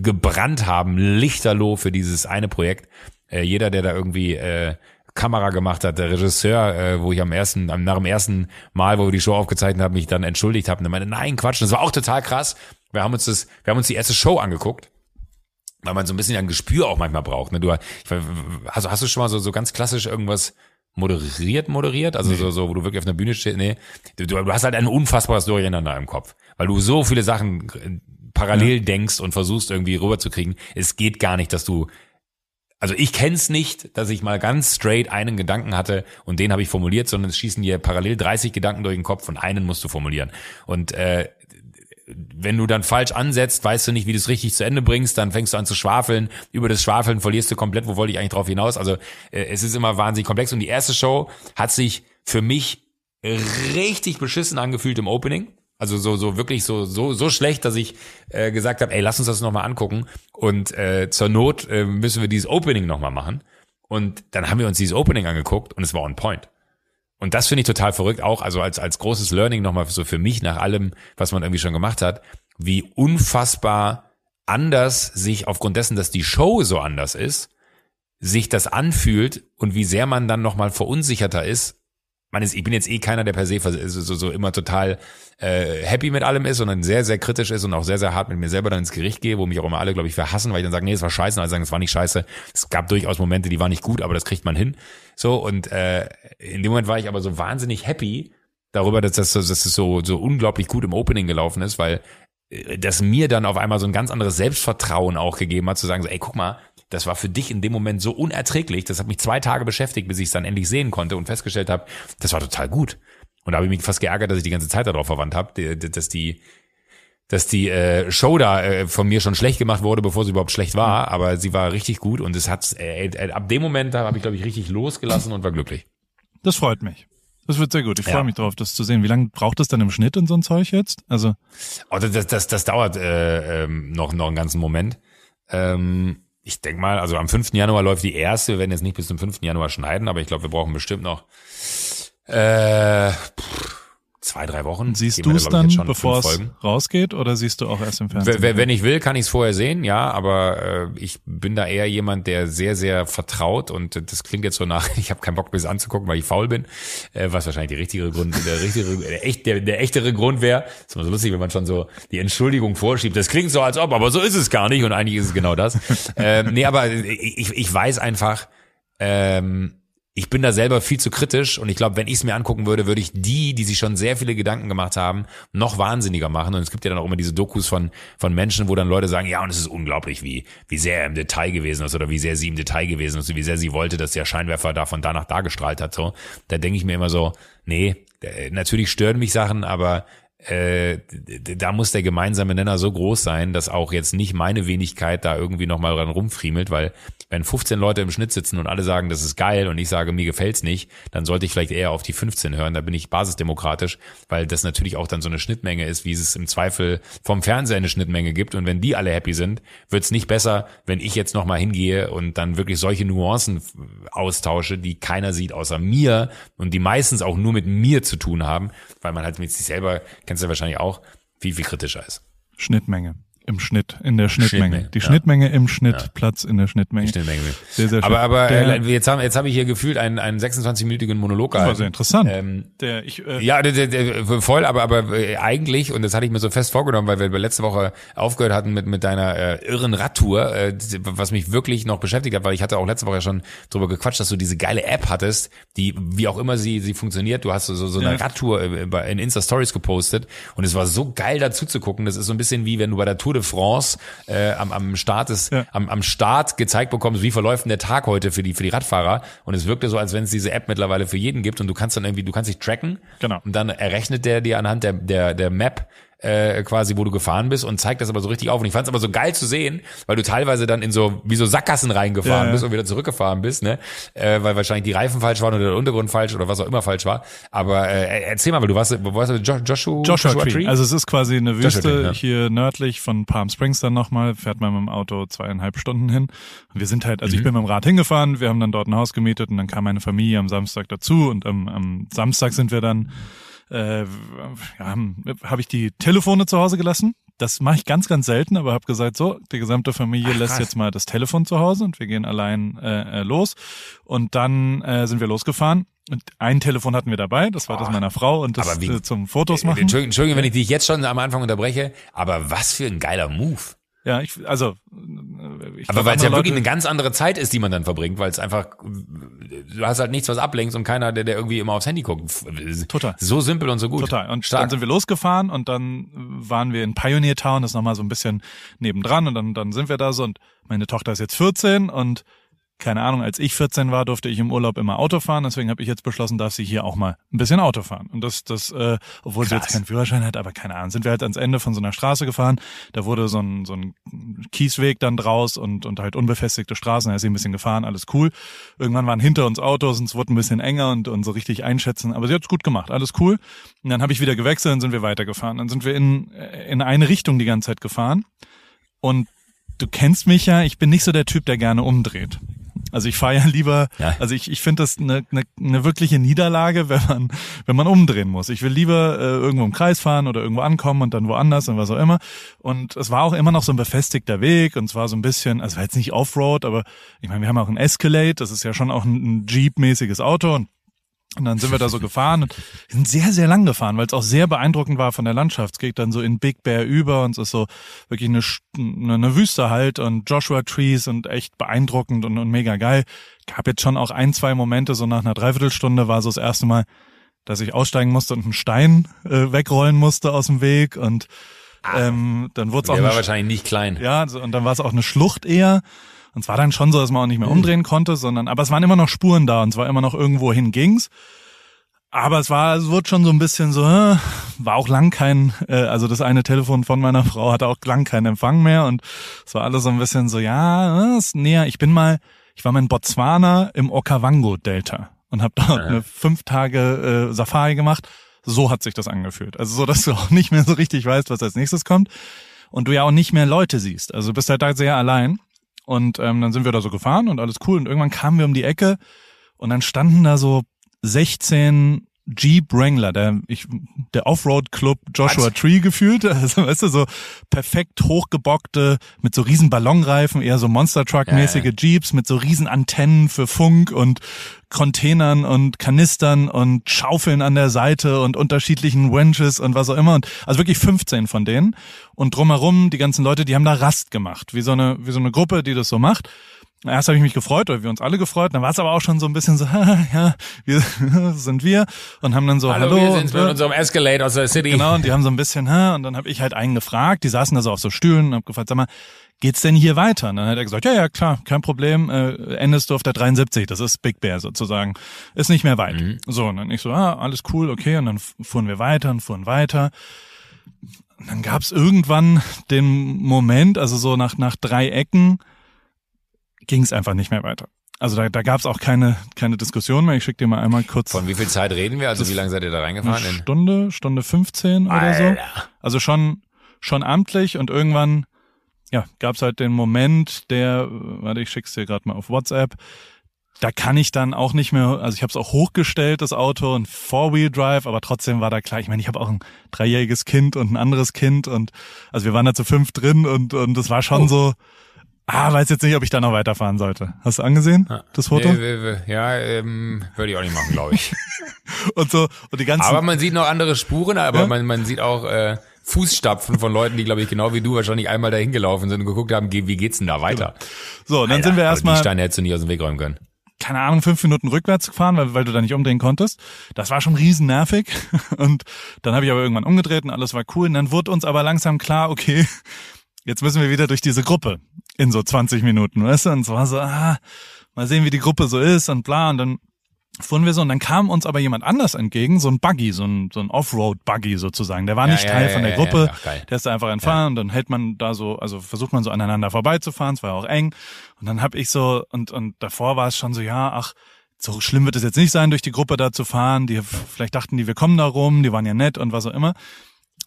gebrannt haben, lichterloh für dieses eine Projekt. Äh, jeder, der da irgendwie äh, Kamera gemacht hat, der Regisseur, äh, wo ich am ersten, am, nach dem ersten Mal, wo wir die Show aufgezeichnet haben, mich dann entschuldigt habe und meinte, nein, Quatsch, das war auch total krass. Wir haben uns das, wir haben uns die erste Show angeguckt weil man so ein bisschen ein Gespür auch manchmal braucht. Ne? Du, also hast du schon mal so, so ganz klassisch irgendwas moderiert, moderiert? Also so, so, wo du wirklich auf einer Bühne stehst? Nee. Du, du hast halt ein unfassbares Durcheinander im Kopf, weil du so viele Sachen äh, parallel denkst und versuchst irgendwie rüberzukriegen. Es geht gar nicht, dass du also ich kenn's nicht, dass ich mal ganz straight einen Gedanken hatte und den habe ich formuliert, sondern es schießen dir parallel 30 Gedanken durch den Kopf und einen musst du formulieren. Und äh, wenn du dann falsch ansetzt, weißt du nicht, wie du es richtig zu Ende bringst, dann fängst du an zu schwafeln. Über das Schwafeln verlierst du komplett, wo wollte ich eigentlich drauf hinaus? Also äh, es ist immer wahnsinnig komplex. Und die erste Show hat sich für mich richtig beschissen angefühlt im Opening. Also so so wirklich so so so schlecht, dass ich äh, gesagt habe, ey, lass uns das noch mal angucken und äh, zur Not äh, müssen wir dieses Opening noch mal machen. Und dann haben wir uns dieses Opening angeguckt und es war on point. Und das finde ich total verrückt, auch also als, als großes Learning nochmal so für mich nach allem, was man irgendwie schon gemacht hat, wie unfassbar anders sich aufgrund dessen, dass die Show so anders ist, sich das anfühlt und wie sehr man dann nochmal verunsicherter ist, man ist, ich bin jetzt eh keiner, der per se so, so, so immer total äh, happy mit allem ist, sondern sehr, sehr kritisch ist und auch sehr, sehr hart mit mir selber dann ins Gericht gehe, wo mich auch immer alle, glaube ich, verhassen, weil ich dann sage, nee, es war scheiße, und alle sagen, es war nicht scheiße. Es gab durchaus Momente, die waren nicht gut, aber das kriegt man hin. So, und äh, in dem Moment war ich aber so wahnsinnig happy darüber, dass das, dass das so, so unglaublich gut im Opening gelaufen ist, weil äh, das mir dann auf einmal so ein ganz anderes Selbstvertrauen auch gegeben hat, zu sagen, so, ey, guck mal, das war für dich in dem Moment so unerträglich. Das hat mich zwei Tage beschäftigt, bis ich es dann endlich sehen konnte und festgestellt habe, das war total gut. Und da habe ich mich fast geärgert, dass ich die ganze Zeit darauf verwandt habe, dass die dass die äh, Show da äh, von mir schon schlecht gemacht wurde, bevor sie überhaupt schlecht war, aber sie war richtig gut und es hat äh, äh, ab dem Moment da habe ich glaube ich richtig losgelassen und war glücklich. Das freut mich. Das wird sehr gut. Ich freue ja. mich darauf, das zu sehen. Wie lange braucht es dann im Schnitt in so ein Zeug jetzt? Also oh, das, das, das dauert äh, ähm, noch noch einen ganzen Moment. Ähm, ich denke mal, also am 5. Januar läuft die erste. Wir werden jetzt nicht bis zum 5. Januar schneiden, aber ich glaube, wir brauchen bestimmt noch äh, pff, zwei, drei Wochen. Siehst du es dann, bevor es rausgeht, oder siehst du auch erst im Fernsehen? Wenn ich will, kann ich es vorher sehen, ja, aber äh, ich bin da eher jemand, der sehr, sehr vertraut und das klingt jetzt so nach, [LAUGHS] ich habe keinen Bock, mir das anzugucken, weil ich faul bin, äh, was wahrscheinlich die richtige Grund, der richtige, [LAUGHS] der, echt, der, der echtere Grund wäre. Ist immer so lustig, wenn man schon so die Entschuldigung vorschiebt. Das klingt so, als ob, aber so ist es gar nicht und eigentlich ist es genau das. [LAUGHS] ähm, nee, aber ich, ich weiß einfach, ähm, ich bin da selber viel zu kritisch und ich glaube, wenn ich es mir angucken würde, würde ich die, die sich schon sehr viele Gedanken gemacht haben, noch wahnsinniger machen. Und es gibt ja dann auch immer diese Dokus von, von Menschen, wo dann Leute sagen, ja, und es ist unglaublich, wie, wie sehr er im Detail gewesen ist oder wie sehr sie im Detail gewesen ist, wie sehr sie wollte, dass der Scheinwerfer davon danach dargestrahlt hat. So, da denke ich mir immer so, nee, natürlich stören mich Sachen, aber äh, da muss der gemeinsame Nenner so groß sein, dass auch jetzt nicht meine Wenigkeit da irgendwie nochmal dran rumfriemelt, weil wenn 15 Leute im Schnitt sitzen und alle sagen, das ist geil und ich sage, mir gefällt's nicht, dann sollte ich vielleicht eher auf die 15 hören, da bin ich basisdemokratisch, weil das natürlich auch dann so eine Schnittmenge ist, wie es im Zweifel vom Fernseher eine Schnittmenge gibt und wenn die alle happy sind, wird's nicht besser, wenn ich jetzt nochmal hingehe und dann wirklich solche Nuancen austausche, die keiner sieht außer mir und die meistens auch nur mit mir zu tun haben, weil man halt mit sich selber, kennst du wahrscheinlich auch, viel, viel kritischer ist. Schnittmenge. Im Schnitt, in der Schnittmenge. Schnittmenge die ja. Schnittmenge im Schnitt, ja. Platz in der Schnittmenge. Die Schnittmenge. Sehr, sehr schön. Aber, aber der, äh, jetzt habe jetzt hab ich hier gefühlt einen, einen 26-minütigen Monolog gehalten. Das war sehr interessant. Ähm, der, ich, äh, ja, der, der, der, voll, aber, aber äh, eigentlich, und das hatte ich mir so fest vorgenommen, weil wir letzte Woche aufgehört hatten mit, mit deiner äh, irren Radtour, äh, was mich wirklich noch beschäftigt hat, weil ich hatte auch letzte Woche schon drüber gequatscht, dass du diese geile App hattest, die, wie auch immer sie, sie funktioniert, du hast so, so eine ja. Radtour äh, in Insta-Stories gepostet und es war so geil dazu zu gucken. Das ist so ein bisschen wie wenn du bei der Tour de France äh, am, am Start ist, ja. am, am Start gezeigt bekommst, wie verläuft denn der Tag heute für die für die Radfahrer und es wirkte so, als wenn es diese App mittlerweile für jeden gibt und du kannst dann irgendwie, du kannst dich tracken genau. und dann errechnet der dir anhand der der der Map äh, quasi, wo du gefahren bist und zeigt das aber so richtig auf. Und ich fand es aber so geil zu sehen, weil du teilweise dann in so wie so Sackgassen reingefahren ja, bist und wieder zurückgefahren bist, ne? Äh, weil wahrscheinlich die Reifen falsch waren oder der Untergrund falsch oder was auch immer falsch war. Aber äh, erzähl mal, weil du warst, wo warst du Joshua, Joshua, Joshua Tree. Tree? Also es ist quasi eine Wüste Tree, ja. hier nördlich von Palm Springs dann nochmal, fährt man mit dem Auto zweieinhalb Stunden hin. Und wir sind halt, also mhm. ich bin mit dem Rad hingefahren, wir haben dann dort ein Haus gemietet und dann kam meine Familie am Samstag dazu und am, am Samstag sind wir dann äh, ja, habe ich die Telefone zu Hause gelassen. Das mache ich ganz, ganz selten, aber habe gesagt, so, die gesamte Familie Ach, lässt jetzt mal das Telefon zu Hause und wir gehen allein äh, äh, los. Und dann äh, sind wir losgefahren. Und ein Telefon hatten wir dabei, das war oh, das meiner Frau und das wie, äh, zum Fotos machen. Entschuldigung, Entschuldigung, wenn ich dich jetzt schon am Anfang unterbreche, aber was für ein geiler Move. Ja, ich, also. Ich aber weil es ja wirklich eine ganz andere Zeit ist, die man dann verbringt, weil es einfach, du hast halt nichts, was ablenkt und keiner, der, der irgendwie immer aufs Handy guckt. Total. So simpel und so gut. Total. Und Stark. dann sind wir losgefahren und dann waren wir in Pioneer Town, das ist nochmal so ein bisschen nebendran und dann, dann sind wir da so und meine Tochter ist jetzt 14 und keine Ahnung, als ich 14 war, durfte ich im Urlaub immer Auto fahren. Deswegen habe ich jetzt beschlossen, darf sie hier auch mal ein bisschen Auto fahren. Und das, das, äh, obwohl Krass. sie jetzt keinen Führerschein hat, aber keine Ahnung, sind wir halt ans Ende von so einer Straße gefahren. Da wurde so ein, so ein Kiesweg dann draus und, und halt unbefestigte Straßen. Da ist sie ein bisschen gefahren, alles cool. Irgendwann waren hinter uns Autos und es wurde ein bisschen enger und, und so richtig einschätzen. Aber sie hat's gut gemacht, alles cool. Und dann habe ich wieder gewechselt und sind wir weitergefahren. Dann sind wir in, in eine Richtung die ganze Zeit gefahren. Und du kennst mich ja, ich bin nicht so der Typ, der gerne umdreht. Also ich fahre ja lieber, Ja. also ich, ich finde das eine, eine, eine wirkliche Niederlage, wenn man, wenn man umdrehen muss. Ich will lieber äh, irgendwo im Kreis fahren oder irgendwo ankommen und dann woanders und was auch immer. Und es war auch immer noch so ein befestigter Weg und es war so ein bisschen, also war jetzt nicht Offroad, aber ich meine, wir haben auch ein Escalade, das ist ja schon auch ein, ein Jeep-mäßiges Auto und und dann sind wir da so gefahren und sind sehr, sehr lang gefahren, weil es auch sehr beeindruckend war von der Landschaft. Es geht dann so in Big Bear über und es ist so wirklich eine, eine, Wüste halt und Joshua Trees und echt beeindruckend und, und mega geil. Gab jetzt schon auch ein, zwei Momente, so nach einer Dreiviertelstunde war so das erste Mal, dass ich aussteigen musste und einen Stein äh, wegrollen musste aus dem Weg und ähm, dann wurde es auch Der war wahrscheinlich nicht klein. ja, so, und dann war es auch eine Schlucht eher. Und es war dann schon so, dass man auch nicht mehr umdrehen konnte, sondern, aber es waren immer noch Spuren da und es war immer noch irgendwo hin ging's. Aber es war, es wurde schon so ein bisschen so, äh, war auch lang kein, äh, also das eine Telefon von meiner Frau hatte auch lang keinen Empfang mehr und es war alles so ein bisschen so, ja, äh, ist näher. Ich bin mal, ich war mal in Botswana im Okavango-Delta und habe dort eine fünf Tage äh, Safari gemacht. So hat sich das angefühlt. Also so, dass du auch nicht mehr so richtig weißt, was als nächstes kommt und du ja auch nicht mehr Leute siehst. Also du bist halt da sehr allein. Und ähm, dann sind wir da so gefahren und alles cool. Und irgendwann kamen wir um die Ecke und dann standen da so 16 Jeep Wrangler, der, ich, der Offroad-Club Joshua Was? Tree gefühlt. [LAUGHS] Also, weißt du, so perfekt hochgebockte, mit so riesen Ballonreifen, eher so Monster Truck-mäßige Ja, ja. Jeeps mit so riesen Antennen für Funk und Containern und Kanistern und Schaufeln an der Seite und unterschiedlichen Wenches und was auch immer. Und, also wirklich 15 von denen. Und drumherum die ganzen Leute, die haben da Rast gemacht. Wie so eine, wie so eine Gruppe, die das so macht. Erst habe ich mich gefreut, oder wir uns alle gefreut. Dann war es aber auch schon so ein bisschen so, [LAUGHS] ja, wir [LAUGHS] sind wir. Und haben dann so, hallo. Hallo, wir sind so. mit unserem Escalade aus der City. Genau, und die haben so ein bisschen, hä, und dann habe ich halt einen gefragt, die saßen da so auf so Stühlen und hab gefragt, sag mal, geht's denn hier weiter? Und dann hat er gesagt, ja, ja, klar, kein Problem, äh, endest du auf der 73, das ist Big Bear sozusagen, ist nicht mehr weit. So, und dann ich so, ah, alles cool, okay, und dann fuhren wir weiter und fuhren weiter. Und dann gab's irgendwann den Moment, also so nach, nach drei Ecken, ging's einfach nicht mehr weiter. Also da, da gab's auch keine, keine Diskussion mehr. Ich schick dir mal einmal kurz Von wie viel Zeit reden wir? Also wie lange seid ihr da eine reingefahren? In- Stunde, Stunde 15 oder so. Also schon, schon amtlich und irgendwann, ja, gab's halt den Moment, der, warte, ich schick's dir gerade mal auf WhatsApp. Da kann ich dann auch nicht mehr, also ich habe es auch hochgestellt, das Auto, ein Four-Wheel-Drive, aber trotzdem war da klar, ich meine, ich habe auch ein dreijähriges Kind und ein anderes Kind und also wir waren da zu fünf drin und und das war schon Oh. so, ah, weiß jetzt nicht, ob ich da noch weiterfahren sollte. Hast du angesehen, das Foto? Ja, ähm, würde ich auch nicht machen, glaube ich. [LAUGHS] Und so, und die ganzen, aber man sieht noch andere Spuren, aber Ja. man, man sieht auch äh, Fußstapfen von Leuten, die, glaube ich, genau wie du wahrscheinlich einmal dahin gelaufen sind und geguckt haben, wie geht's denn da weiter? so, und dann Alter, sind wir also erstmal Die Steine hättest du nicht aus dem Weg räumen können. keine Ahnung, fünf Minuten rückwärts gefahren, weil, weil du da nicht umdrehen konntest. Das war schon riesen nervig. [LAUGHS] Und dann habe ich aber irgendwann umgedreht und alles war cool. Und dann wurde uns aber langsam klar, okay, jetzt müssen wir wieder durch diese Gruppe in so 20 Minuten, weißt du? Und es war so, ah, mal sehen, wie die Gruppe so ist und bla. Und dann fuhren wir so und dann kam uns aber jemand anders entgegen, so ein Buggy, so ein, so ein Offroad-Buggy sozusagen. Der war Ja, nicht ja, Teil ja, von der Gruppe. ach. Der ist da einfach entfahren und dann hält man da so, also versucht man so aneinander vorbeizufahren, es war auch eng. Und dann hab ich so, und, und davor war es schon so, ja, ach, so schlimm wird es jetzt nicht sein, durch die Gruppe da zu fahren. Die, vielleicht dachten die, wir kommen da rum, die waren ja nett und was auch immer.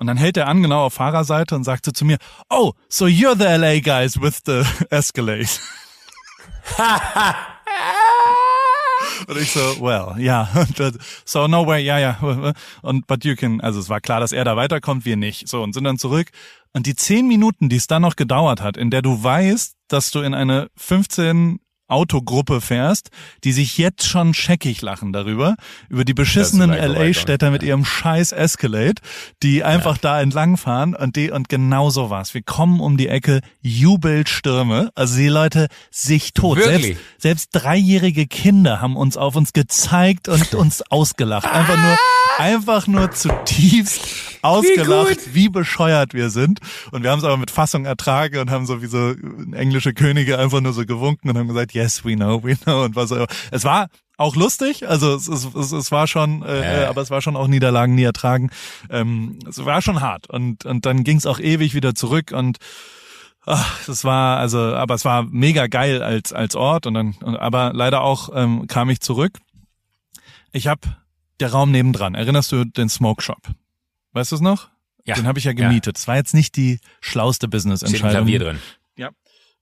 Und dann hält er an, genau auf Fahrerseite und sagt so zu mir, oh, so you're the LA guys with the [LAUGHS] Escalade. [LAUGHS] Und ich so, well, ja. Dann, [LAUGHS] So, no way, ja, ja. Und, but you can, also es war klar, dass er da weiterkommt, wir nicht. So, und sind dann zurück. Und die zehn Minuten, die es dann noch gedauert hat, in der du weißt, dass du in eine 15 Autogruppe fährst, die sich jetzt schon scheckig lachen darüber, über die beschissenen. LA-Städter mit ihrem scheiß Escalade, die einfach da entlangfahren und die, und genau so war's. Wir kommen um die Ecke, Jubelstürme, also die Leute sich tot. Wirklich? Selbst, selbst dreijährige Kinder haben uns auf uns gezeigt und [LAUGHS] uns ausgelacht. Einfach nur, einfach nur zutiefst ausgelacht, wie, bescheuert wir sind. Und wir haben es aber mit Fassung ertragen und haben so wie so englische Könige einfach nur so gewunken und haben gesagt, yes, we know, we know und was auch immer. Es war auch lustig, also es, es, es, es war schon, äh, Ja. aber es war schon auch Niederlagen nie ertragen. Ähm, es war schon hart und und dann ging es auch ewig wieder zurück und Ach, das war also, aber es war mega geil als als Ort und dann, aber leider auch ähm, kam ich zurück. Ich habe der Raum nebendran. Erinnerst du den Smoke Shop? Weißt du es noch? Ja. Den habe ich ja gemietet. Das war jetzt nicht die schlauste Business-Entscheidung. Klavier drin. Ja.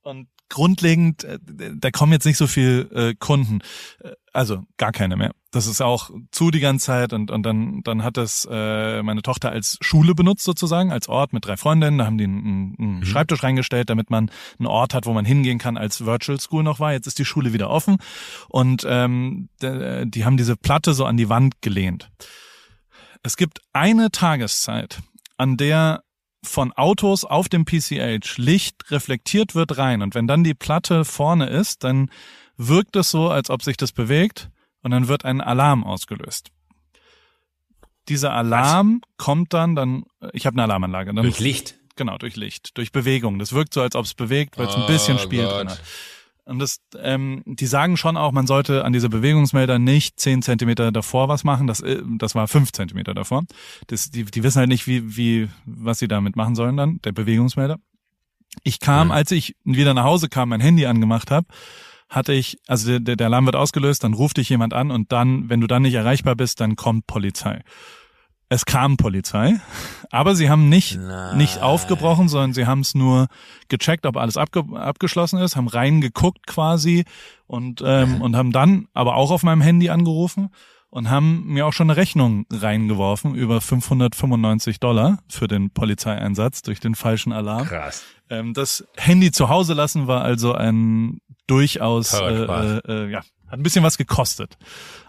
Und grundlegend, äh, da kommen jetzt nicht so viel äh, Kunden, äh, also gar keine mehr. Das ist auch zu die ganze Zeit und und dann dann hat das äh, meine Tochter als Schule benutzt sozusagen als Ort mit drei Freundinnen. Da haben die einen, einen mhm. Schreibtisch reingestellt, damit man einen Ort hat, wo man hingehen kann, als Virtual School noch war. Jetzt ist die Schule wieder offen und ähm, die haben diese Platte so an die Wand gelehnt. Es gibt eine Tageszeit, an der von Autos auf dem PCH Licht reflektiert wird rein und wenn dann die Platte vorne ist, dann wirkt es so, als ob sich das bewegt und dann wird ein Alarm ausgelöst. Dieser Alarm Was? kommt dann, dann, ich habe eine Alarmanlage. Dann, durch Licht? Genau, durch Licht, durch Bewegung. Das wirkt so, als ob es bewegt, weil es oh, ein bisschen Spiel Gott. drin hat. Und das, ähm, die sagen schon auch, man sollte an diese Bewegungsmelder nicht zehn Zentimeter davor was machen. Das, äh, das war fünf Zentimeter davor. Das, die, die wissen halt nicht, wie, wie, was sie damit machen sollen dann, der Bewegungsmelder. Ich kam, ja. als ich wieder nach Hause kam, mein Handy angemacht habe, hatte ich, also der, der Alarm wird ausgelöst, dann ruft dich jemand an und dann, wenn du dann nicht erreichbar bist, dann kommt Polizei. Es kam Polizei, aber sie haben nicht, nicht aufgebrochen, sondern sie haben es nur gecheckt, ob alles abge abgeschlossen ist, haben reingeguckt quasi und, ähm, und haben dann aber auch auf meinem Handy angerufen und haben mir auch schon eine Rechnung reingeworfen über 595 Dollar für den Polizeieinsatz durch den falschen Alarm. Krass. Ähm, das Handy zu Hause lassen war also ein durchaus, äh, äh, äh, ja, hat ein bisschen was gekostet.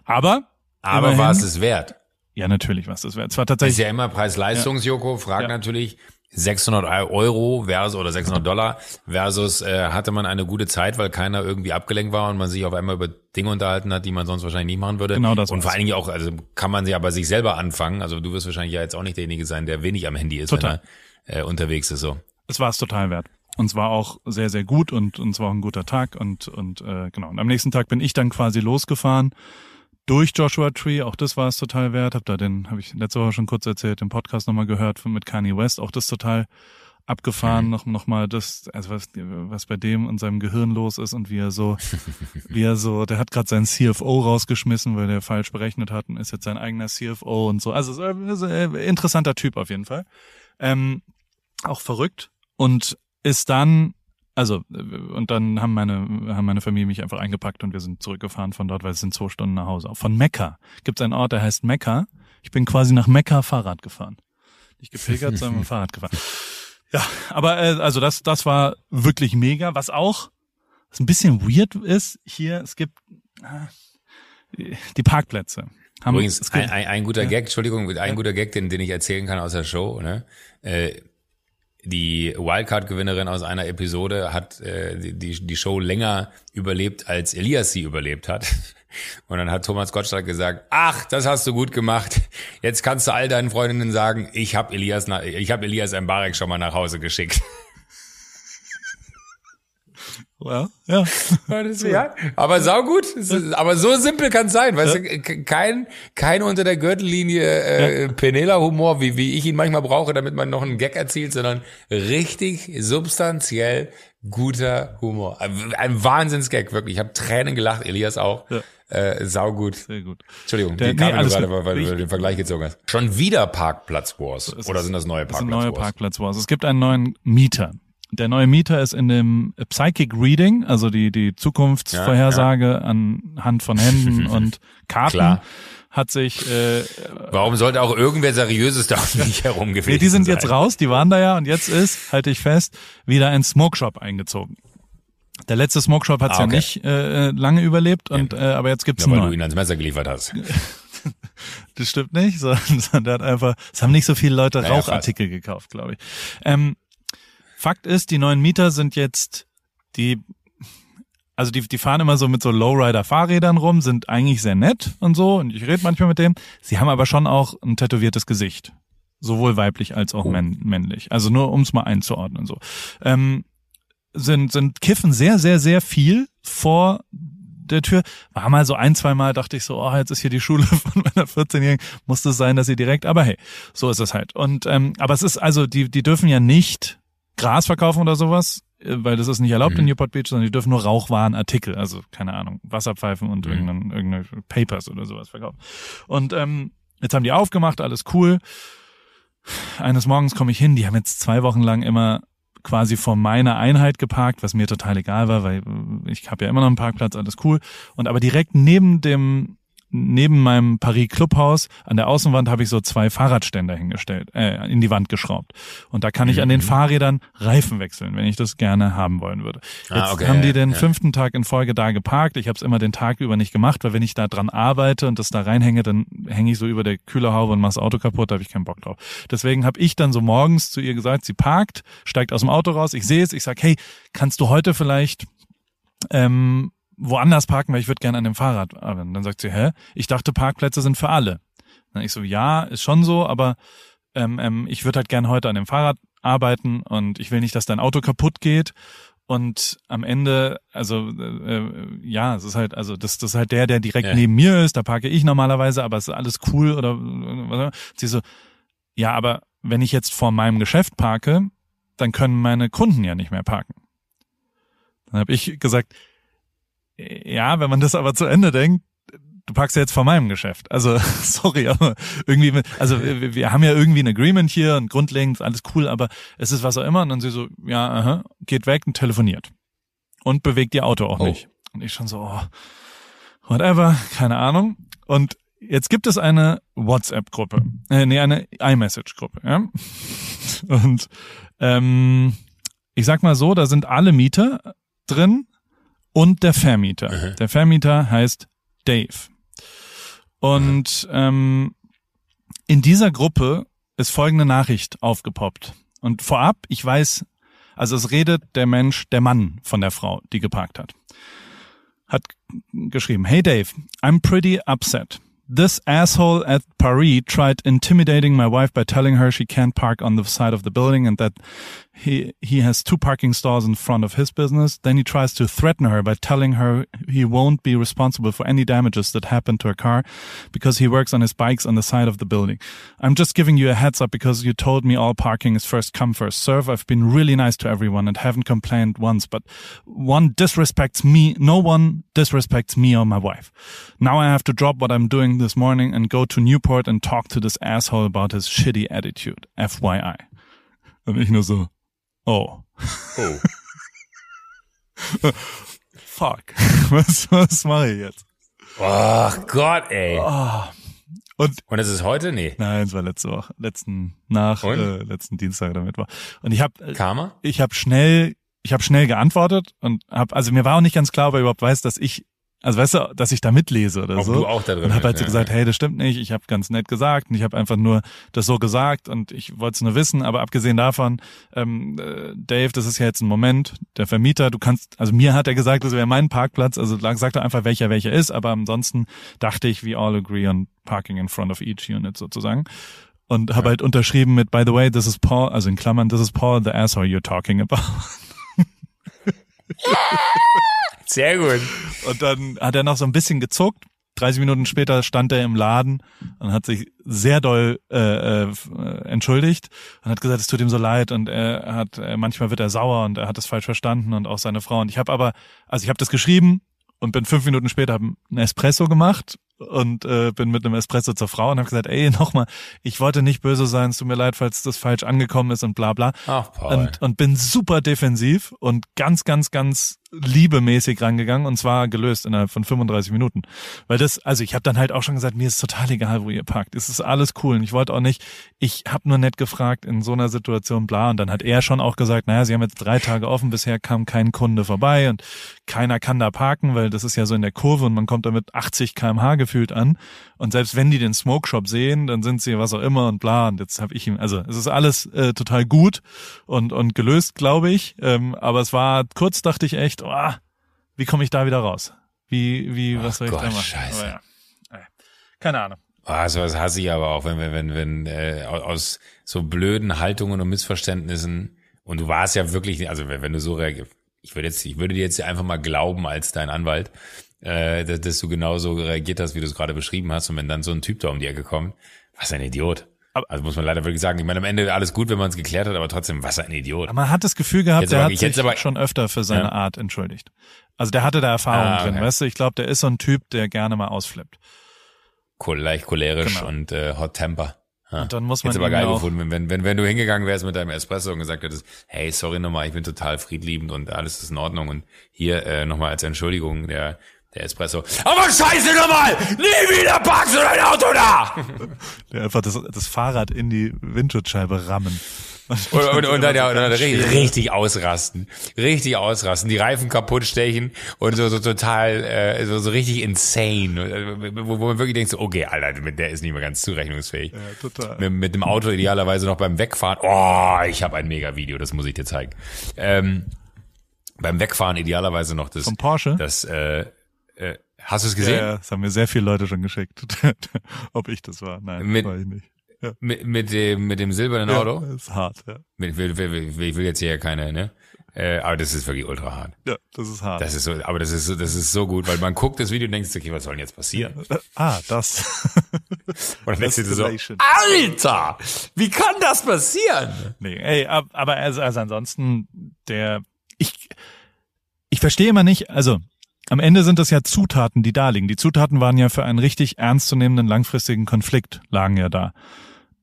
Aber aber war es es wert? Ja, natürlich was das wäre. Es war tatsächlich. Das ist ja immer Preis-Leistungs-Joko. Fragt ja. natürlich 600 Euro versus oder 600 Dollar versus äh, hatte man eine gute Zeit, weil keiner irgendwie abgelenkt war und man sich auf einmal über Dinge unterhalten hat, die man sonst wahrscheinlich nicht machen würde. Genau das. Und vor allen Dingen auch, also kann man sie aber sich selber anfangen. Also du wirst wahrscheinlich ja jetzt auch nicht derjenige sein, der wenig am Handy ist, total. wenn er äh, unterwegs ist. So. Es war es total wert. Und es war auch sehr, sehr gut und, und es war auch ein guter Tag und, und äh, genau. Und am nächsten Tag bin ich dann quasi losgefahren durch Joshua Tree, auch das war es total wert. Hab da den, habe ich letzte Woche schon kurz erzählt, den Podcast nochmal gehört mit Kanye West, auch das total abgefahren, mhm. noch, noch mal das, also was, was bei dem und seinem Gehirn los ist und wie er so, [LAUGHS] wie er so, der hat gerade seinen CFO rausgeschmissen, weil der falsch berechnet hat und ist jetzt sein eigener CFO und so. Also ist ein interessanter Typ auf jeden Fall. Ähm, auch verrückt und ist dann also, äh, und dann haben meine, haben meine Familie mich einfach eingepackt und wir sind zurückgefahren von dort, weil es sind zwei Stunden nach Hause. Von Mekka gibt es einen Ort, der heißt Mekka. Ich bin quasi nach Mekka Fahrrad gefahren. Nicht gepilgert, [LAUGHS] sondern Fahrrad gefahren. Ja, aber äh, also das, das war wirklich mega. Was auch, was ein bisschen weird ist, hier, es gibt äh, die Parkplätze. Haben, Übrigens, ein, ein, ein guter ja. Gag, Entschuldigung, ein ja. guter Gag, den, den ich erzählen kann aus der Show, ne? Äh, die Wildcard-Gewinnerin aus einer Episode hat äh, die, die Show länger überlebt, als Elias sie überlebt hat. [LAUGHS] Und dann hat Thomas Gottschalk gesagt, ach, das hast du gut gemacht. Jetzt kannst du all deinen Freundinnen sagen, ich habe Elias, ich hab Elias Mbarek schon mal nach Hause geschickt. [LAUGHS] Ja, ja. [LAUGHS] ja. Aber saugut. Aber so simpel kann es sein. Weißt ja. du, kein, kein unter der Gürtellinie äh, ja. Penela-Humor, wie, wie ich ihn manchmal brauche, damit man noch einen Gag erzielt, sondern richtig substanziell guter Humor. Ein Wahnsinnsgag, wirklich. Ich habe Tränen gelacht, Elias auch. Ja. Äh, saugut. Sehr gut. Entschuldigung, der, die kam nee, gerade, weil, weil du den Vergleich gezogen hast. Schon wieder Parkplatz Wars. Oder sind das neue Parkplatz Wars? neue Parkplatz Wars. Es gibt einen neuen Mieter. Der neue Mieter ist in dem Psychic Reading, also die, die Zukunftsvorhersage ja, ja. anhand von Händen [LAUGHS] und Karten. Klar hat sich. Äh, Warum sollte auch irgendwer Seriöses da um mich herum gewesen nee, Die sind sein? jetzt raus, die waren da ja und jetzt ist, halte ich fest, wieder ein Smoke Shop eingezogen. Der letzte Smoke Shop hat es ah, okay. ja nicht äh, lange überlebt und äh, aber jetzt gibt's ja, weil du ihn ans Messer geliefert hast. [LAUGHS] das stimmt nicht, sondern der hat einfach, es haben nicht so viele Leute Rauchartikel ja, gekauft, glaube ich. Ähm, Fakt ist, die neuen Mieter sind jetzt die also die, die fahren immer so mit so Lowrider-Fahrrädern rum, sind eigentlich sehr nett und so, und ich rede manchmal mit dem. Sie haben aber schon auch ein tätowiertes Gesicht. Sowohl weiblich als auch oh. männlich. Also nur um es mal einzuordnen so. Ähm, sind, sind kiffen sehr, sehr, sehr viel vor der Tür. War mal so ein, zwei Mal, dachte ich so, oh, jetzt ist hier die Schule [LAUGHS] von meiner 14-Jährigen. Muss es sein, dass sie direkt, aber hey, so ist es halt. Und ähm, aber es ist also, die, die dürfen ja nicht Gras verkaufen oder sowas, äh, weil das ist nicht erlaubt mhm. in Newport Beach, sondern die dürfen nur Rauchwarenartikel, also keine Ahnung, Wasserpfeifen und mhm. irgendeine, irgendeine Papers oder sowas verkaufen. Und ähm, jetzt haben die aufgemacht, alles cool. Eines Morgens komme ich hin, die haben jetzt zwei Wochen lang immer quasi vor meiner Einheit geparkt, was mir total egal war, weil ich habe ja immer noch einen Parkplatz, alles cool. Und aber direkt neben dem neben meinem Paris Clubhaus an der Außenwand habe ich so zwei Fahrradständer hingestellt, äh, in die Wand geschraubt. Und da kann ich an den mhm. Fahrrädern Reifen wechseln, wenn ich das gerne haben wollen würde. Ah, Jetzt ah, okay, haben die den ja. fünften Tag in Folge da geparkt. Ich habe es immer den Tag über nicht gemacht, weil wenn ich da dran arbeite und das da reinhänge, dann hänge ich so über der Kühlerhaube und mache das Auto kaputt, da habe ich keinen Bock drauf. Deswegen habe ich dann so morgens zu ihr gesagt, sie parkt, steigt aus dem Auto raus, ich sehe es, ich sag, hey, kannst du heute vielleicht ähm, woanders parken, weil ich würde gerne an dem Fahrrad arbeiten. Dann sagt sie, hä? Ich dachte, Parkplätze sind für alle. Dann ich so, ja, ist schon so, aber ähm, ähm, ich würde halt gerne heute an dem Fahrrad arbeiten und ich will nicht, dass dein Auto kaputt geht. Und am Ende, also äh, äh ja, es ist halt, also das, das ist halt der, der direkt ja. neben mir ist, da parke ich normalerweise, aber es ist alles cool oder was. Sie so, ja, aber wenn ich jetzt vor meinem Geschäft parke, dann können meine Kunden ja nicht mehr parken. Dann habe ich gesagt, ja, wenn man das aber zu Ende denkt, du packst ja jetzt vor meinem Geschäft. Also, [LAUGHS] sorry, aber irgendwie, also wir, wir haben ja irgendwie ein Agreement hier und grundlegend alles cool, aber es ist was auch immer. Und dann sie so, ja, aha, geht weg und telefoniert. Und bewegt ihr Auto auch oh. nicht. Und ich schon so, oh, whatever, keine Ahnung. Und jetzt gibt es eine WhatsApp-Gruppe, äh, nee, eine iMessage-Gruppe, ja. [LAUGHS] Und ähm, ich sag mal so, da sind alle Mieter drin und der Vermieter. Mhm. Der Vermieter heißt Dave. Und mhm. ähm, in dieser Gruppe ist folgende Nachricht aufgepoppt. Und vorab, ich weiß, also es redet der Mensch, der Mann von der Frau, die geparkt hat. Hat geschrieben, Hey Dave, I'm pretty upset. This asshole at Paris tried intimidating my wife by telling her she can't park on the side of the building and that he, he has two parking stalls in front of his business. Then he tries to threaten her by telling her he won't be responsible for any damages that happen to her car because he works on his bikes on the side of the building. I'm just giving you a heads up because you told me all parking is first come, first serve. I've been really nice to everyone and haven't complained once, but one disrespects me. No one disrespects me or my wife. Now I have to drop what I'm doing this morning and go to Newport and talk to this asshole about his shitty attitude. FYI. Und ich nur so, Oh. Oh. [LAUGHS] Fuck. [LAUGHS] Was, was mache ich jetzt? Oh Gott, ey. Oh. Und, und ist es heute? Nee. Nein, es war letzte Woche. Letzten, nach, äh, letzten Dienstag oder Mittwoch. Und ich habe Karma? Ich habe schnell, ich habe schnell geantwortet und habe, also mir war auch nicht ganz klar, ob er überhaupt weiß, dass ich also weißt du, dass ich da mitlese oder Ob so. Du auch da drin und habe halt so ja, gesagt, ja. hey, das stimmt nicht, ich habe ganz nett gesagt und ich habe einfach nur das so gesagt und ich wollte es nur wissen, aber abgesehen davon, ähm, äh, Dave, das ist ja jetzt ein Moment, der Vermieter, du kannst, also mir hat er gesagt, das wäre mein Parkplatz, also sag doch einfach, welcher welcher ist, aber ansonsten dachte ich, we all agree on parking in front of each unit sozusagen. Und habe ja. halt unterschrieben mit, by the way, this is Paul, also in Klammern, this is Paul, the asshole you're talking about. [LAUGHS] Sehr gut. Und dann hat er noch so ein bisschen gezuckt. 30 Minuten später stand er im Laden und hat sich sehr doll äh, äh, entschuldigt und hat gesagt, es tut ihm so leid und er hat äh, manchmal wird er sauer und er hat es falsch verstanden und auch seine Frau. Und ich habe aber, also ich habe das geschrieben und bin fünf Minuten später einen Espresso gemacht und äh, bin mit einem Espresso zur Frau und habe gesagt, ey, nochmal, ich wollte nicht böse sein, es tut mir leid, falls das falsch angekommen ist und bla bla. Ach, Paul. Und, und bin super defensiv und ganz, ganz, ganz liebemäßig rangegangen und zwar gelöst innerhalb von 35 Minuten. Weil das, also ich habe dann halt auch schon gesagt, mir ist total egal, wo ihr parkt. Es ist alles cool und ich wollte auch nicht, ich habe nur nett gefragt in so einer Situation, bla. Und dann hat er schon auch gesagt, naja, sie haben jetzt drei Tage offen, bisher kam kein Kunde vorbei und keiner kann da parken, weil das ist ja so in der Kurve und man kommt da mit 80 kmh gefühlt an. Und selbst wenn die den Smoke Shop sehen, dann sind sie was auch immer und bla. Und jetzt habe ich ihm, also es ist alles äh, total gut und, und gelöst, glaube ich. Ähm, aber es war kurz, dachte ich echt, oh, wie komme ich da wieder raus? Wie, wie, was soll ich Gott, da machen? Scheiße. Ja. Keine Ahnung. Ah, sowas hasse ich aber auch, wenn, wenn, wenn, wenn äh, aus so blöden Haltungen und Missverständnissen und du warst ja wirklich, also wenn, wenn du so reagierst, ich würde jetzt, ich würde dir jetzt einfach mal glauben als dein Anwalt, äh, dass, dass du genauso reagiert hast, wie du es gerade beschrieben hast. Und wenn dann so ein Typ da um die Ecke kommt, was ein Idiot. Also muss man leider wirklich sagen. Ich meine, am Ende alles gut, wenn man es geklärt hat, aber trotzdem, was ein Idiot. Aber man hat das Gefühl gehabt, jetzt der aber, hat sich aber, schon öfter für seine ja. Art entschuldigt. Also der hatte da Erfahrung ah, okay. drin, weißt du? Ich glaube, der ist so ein Typ, der gerne mal ausflippt. Cool, leicht cholerisch genau. und äh, Hot Temper. Und dann muss man Jetzt aber geil gefunden, wenn, wenn, wenn du hingegangen wärst mit deinem Espresso und gesagt hättest, hey, sorry nochmal, ich bin total friedliebend und alles ist in Ordnung und hier äh, nochmal als Entschuldigung der, der Espresso. Aber scheiße nochmal! Nie wieder parkst du dein Auto da! [LAUGHS] Der einfach das, das Fahrrad in die Windschutzscheibe rammen. Und, und, und dann, ja, und dann richtig, richtig ausrasten. Richtig ausrasten. Die Reifen kaputt stechen und so, so total, äh, so, so richtig insane. Wo, wo man wirklich denkt, so, okay, Alter, mit der ist nicht mehr ganz zurechnungsfähig. Ja, total. Mit, mit dem Auto idealerweise noch beim Wegfahren. Oh, ich habe ein mega Video, das muss ich dir zeigen. Ähm, beim Wegfahren idealerweise noch das. Vom Porsche? Das, äh, äh, hast du es gesehen? ja, das haben mir sehr viele Leute schon geschickt. [LAUGHS] Ob ich das war? Nein, Mit- war ich nicht. Ja. Mit, mit dem, mit dem silbernen Auto? Ja, das ist hart, ja. Mit, will, will, will, ich will jetzt hier keine, ne? Äh, aber das ist wirklich ultra hart. Ja, das ist hart. Das ist so, aber das ist so, das ist so gut, weil man guckt das Video und denkt, sich, okay, was soll denn jetzt passieren? [LAUGHS] ah, das. [LAUGHS] Und dann denkst du so. Alter, wie kann das passieren? nee, ey, ab- aber also, also ansonsten, der, ich, ich verstehe immer nicht, also, am Ende sind das ja Zutaten, die da liegen. Die Zutaten waren ja für einen richtig ernstzunehmenden langfristigen Konflikt, lagen ja da.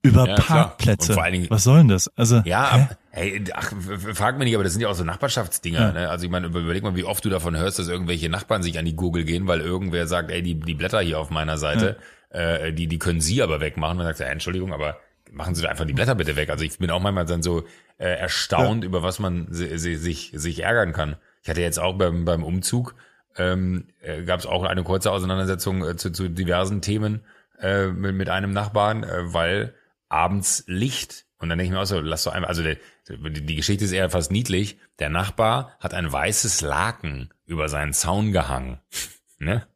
Über Ja. Parkplätze. Vor allen Dingen- Was soll denn das? Also, Ja, hey, ach, frag mich nicht, aber das sind ja auch so Nachbarschaftsdinger. Ja. Ne? Also ich meine, über- überleg mal, wie oft du davon hörst, dass irgendwelche Nachbarn sich an die Gurgel gehen, weil irgendwer sagt, ey, die, die Blätter hier auf meiner Seite, äh, die, die können sie aber wegmachen. Und dann du, ja, Entschuldigung, aber machen Sie doch einfach die Blätter bitte weg. Also ich bin auch manchmal dann so äh, erstaunt, über was man si- si- sich, sich ärgern kann. Ich hatte jetzt auch beim, beim Umzug, ähm, äh, gab es auch eine kurze Auseinandersetzung äh, zu, zu diversen Themen äh, mit, mit einem Nachbarn, äh, weil abends Licht und dann denke ich mir auch so, lass doch einfach, also der, die Geschichte ist eher fast niedlich. Der Nachbar hat ein weißes Laken über seinen Zaun gehangen, [LAUGHS] ne?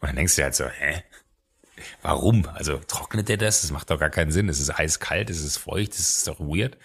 Und dann denkst du halt so, hä? Warum? Also trocknet der das? Das macht doch gar keinen Sinn. Es ist eiskalt, es ist feucht, es ist doch weird.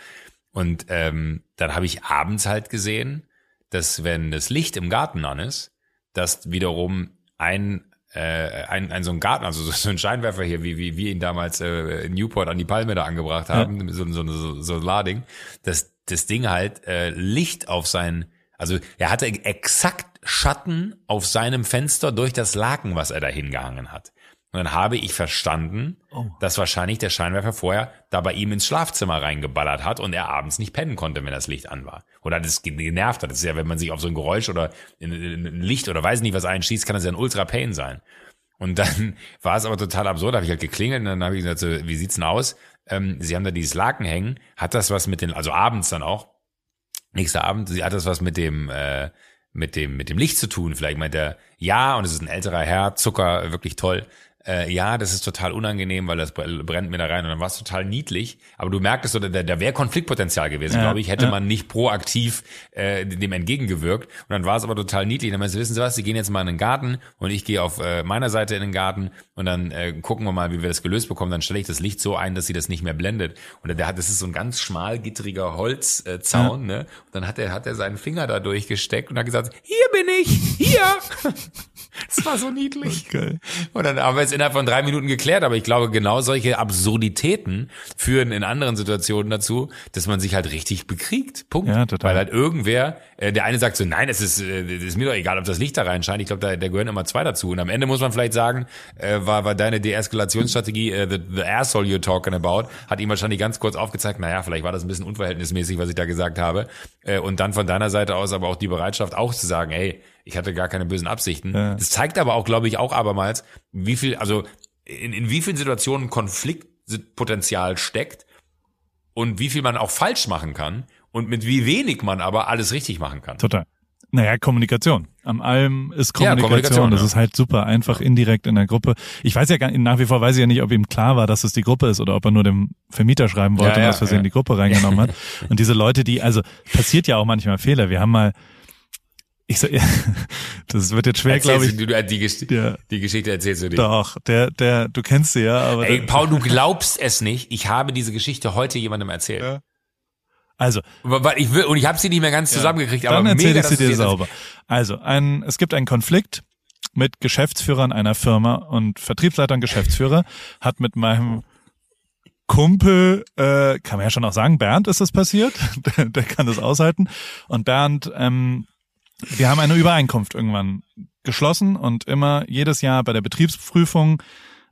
Und ähm, dann habe ich abends halt gesehen, dass wenn das Licht im Garten an ist, dass wiederum ein äh, ein, ein so ein Garten, also [LAUGHS] so ein Scheinwerfer hier, wie, wie wir ihn damals äh, in Newport an die Palme da angebracht haben, so, so, so, so Lading, dass das Ding halt äh, Licht auf sein, also er hatte exakt Schatten auf seinem Fenster durch das Laken, was er da hingehangen hat. Und dann habe ich verstanden, Oh. dass wahrscheinlich der Scheinwerfer vorher da bei ihm ins Schlafzimmer reingeballert hat und er abends nicht pennen konnte, wenn das Licht an war. Oder das genervt hat. Das ist ja, wenn man sich auf so ein Geräusch oder in, in, in Licht oder weiß nicht was einschießt, kann das ja ein Ultra Pain sein. Und dann [LAUGHS] war es aber total absurd, da habe ich halt geklingelt und dann habe ich gesagt, so, wie sieht's denn aus? Ähm, Sie haben da dieses Laken hängen, hat das was mit den, also abends dann auch, nächster Abend, sie hat das was mit dem, äh, mit dem, mit dem Licht zu tun. Vielleicht meint er, ja, und es ist ein älterer Herr, Zucker, wirklich toll. Äh, ja, das ist total unangenehm, weil das br- brennt mir da rein und dann war es total niedlich. Aber du merktest, so, da, da wäre Konfliktpotenzial gewesen, Ja, glaube ich, hätte ja. man nicht proaktiv äh, dem entgegengewirkt. Und dann war es aber total niedlich. Dann meinst du, wissen Sie was, Sie gehen jetzt mal in den Garten und ich gehe auf äh, meiner Seite in den Garten und dann äh, gucken wir mal, wie wir das gelöst bekommen. Dann stelle ich das Licht so ein, dass sie das nicht mehr blendet. Und der hat, das ist so ein ganz schmalgitteriger Holzzaun, äh, ne? Und dann hat er, hat er seinen Finger da durchgesteckt und hat gesagt, hier bin ich, hier. [LAUGHS] Das war so niedlich. Geil. Und dann haben wir es innerhalb von drei Minuten geklärt, aber ich glaube, genau solche Absurditäten führen in anderen Situationen dazu, dass man sich halt richtig bekriegt. Punkt. Ja, total. Weil halt irgendwer, äh, der eine sagt so, nein, es ist, äh, ist mir doch egal, ob das Licht da reinscheint. Ich glaube, da, da gehören immer zwei dazu. Und am Ende muss man vielleicht sagen, äh, war, war deine Deeskalationsstrategie, äh, the, the asshole you're talking about, hat ihm wahrscheinlich ganz kurz aufgezeigt, naja, vielleicht war das ein bisschen unverhältnismäßig, was ich da gesagt habe. Äh, und dann von deiner Seite aus aber auch die Bereitschaft auch zu sagen, hey, ich hatte gar keine bösen Absichten. Ja. Das zeigt aber auch, glaube ich, auch abermals, wie viel, also in, in wie vielen Situationen Konfliktpotenzial steckt und wie viel man auch falsch machen kann und mit wie wenig man aber alles richtig machen kann. Total. Naja, Kommunikation. Am allem ist Ja, Kommunikation. Kommunikation, das ja. ist halt super einfach indirekt in der Gruppe. Ich weiß ja gar nach wie vor weiß ich ja nicht, ob ihm klar war, dass es die Gruppe ist oder ob er nur dem Vermieter schreiben wollte Ja, und aus Versehen die Gruppe reingenommen hat. [LAUGHS] Und diese Leute, die, also passiert ja auch manchmal Fehler. Wir haben mal, ich so, [LAUGHS] das wird jetzt schwer, glaube ich. du, du, die, Gesch Ja. die Geschichte erzählst du dir. Doch, der, der, du kennst sie ja, aber Ey, Paul, du [LAUGHS] glaubst es nicht. Ich habe diese Geschichte heute jemandem erzählt. Ja. also Weil ich will, und ich habe sie nicht mehr ganz zusammengekriegt, aber Dann erzähle mega, ich sie dir sauber. Also, ein, es gibt einen Konflikt mit Geschäftsführern einer Firma und Vertriebsleiter und Geschäftsführer hat mit meinem Kumpel, äh, kann man ja schon auch sagen, Bernd ist das passiert, [LAUGHS] der, der kann das aushalten. Und Bernd, ähm, wir haben eine Übereinkunft irgendwann geschlossen und immer jedes Jahr bei der Betriebsprüfung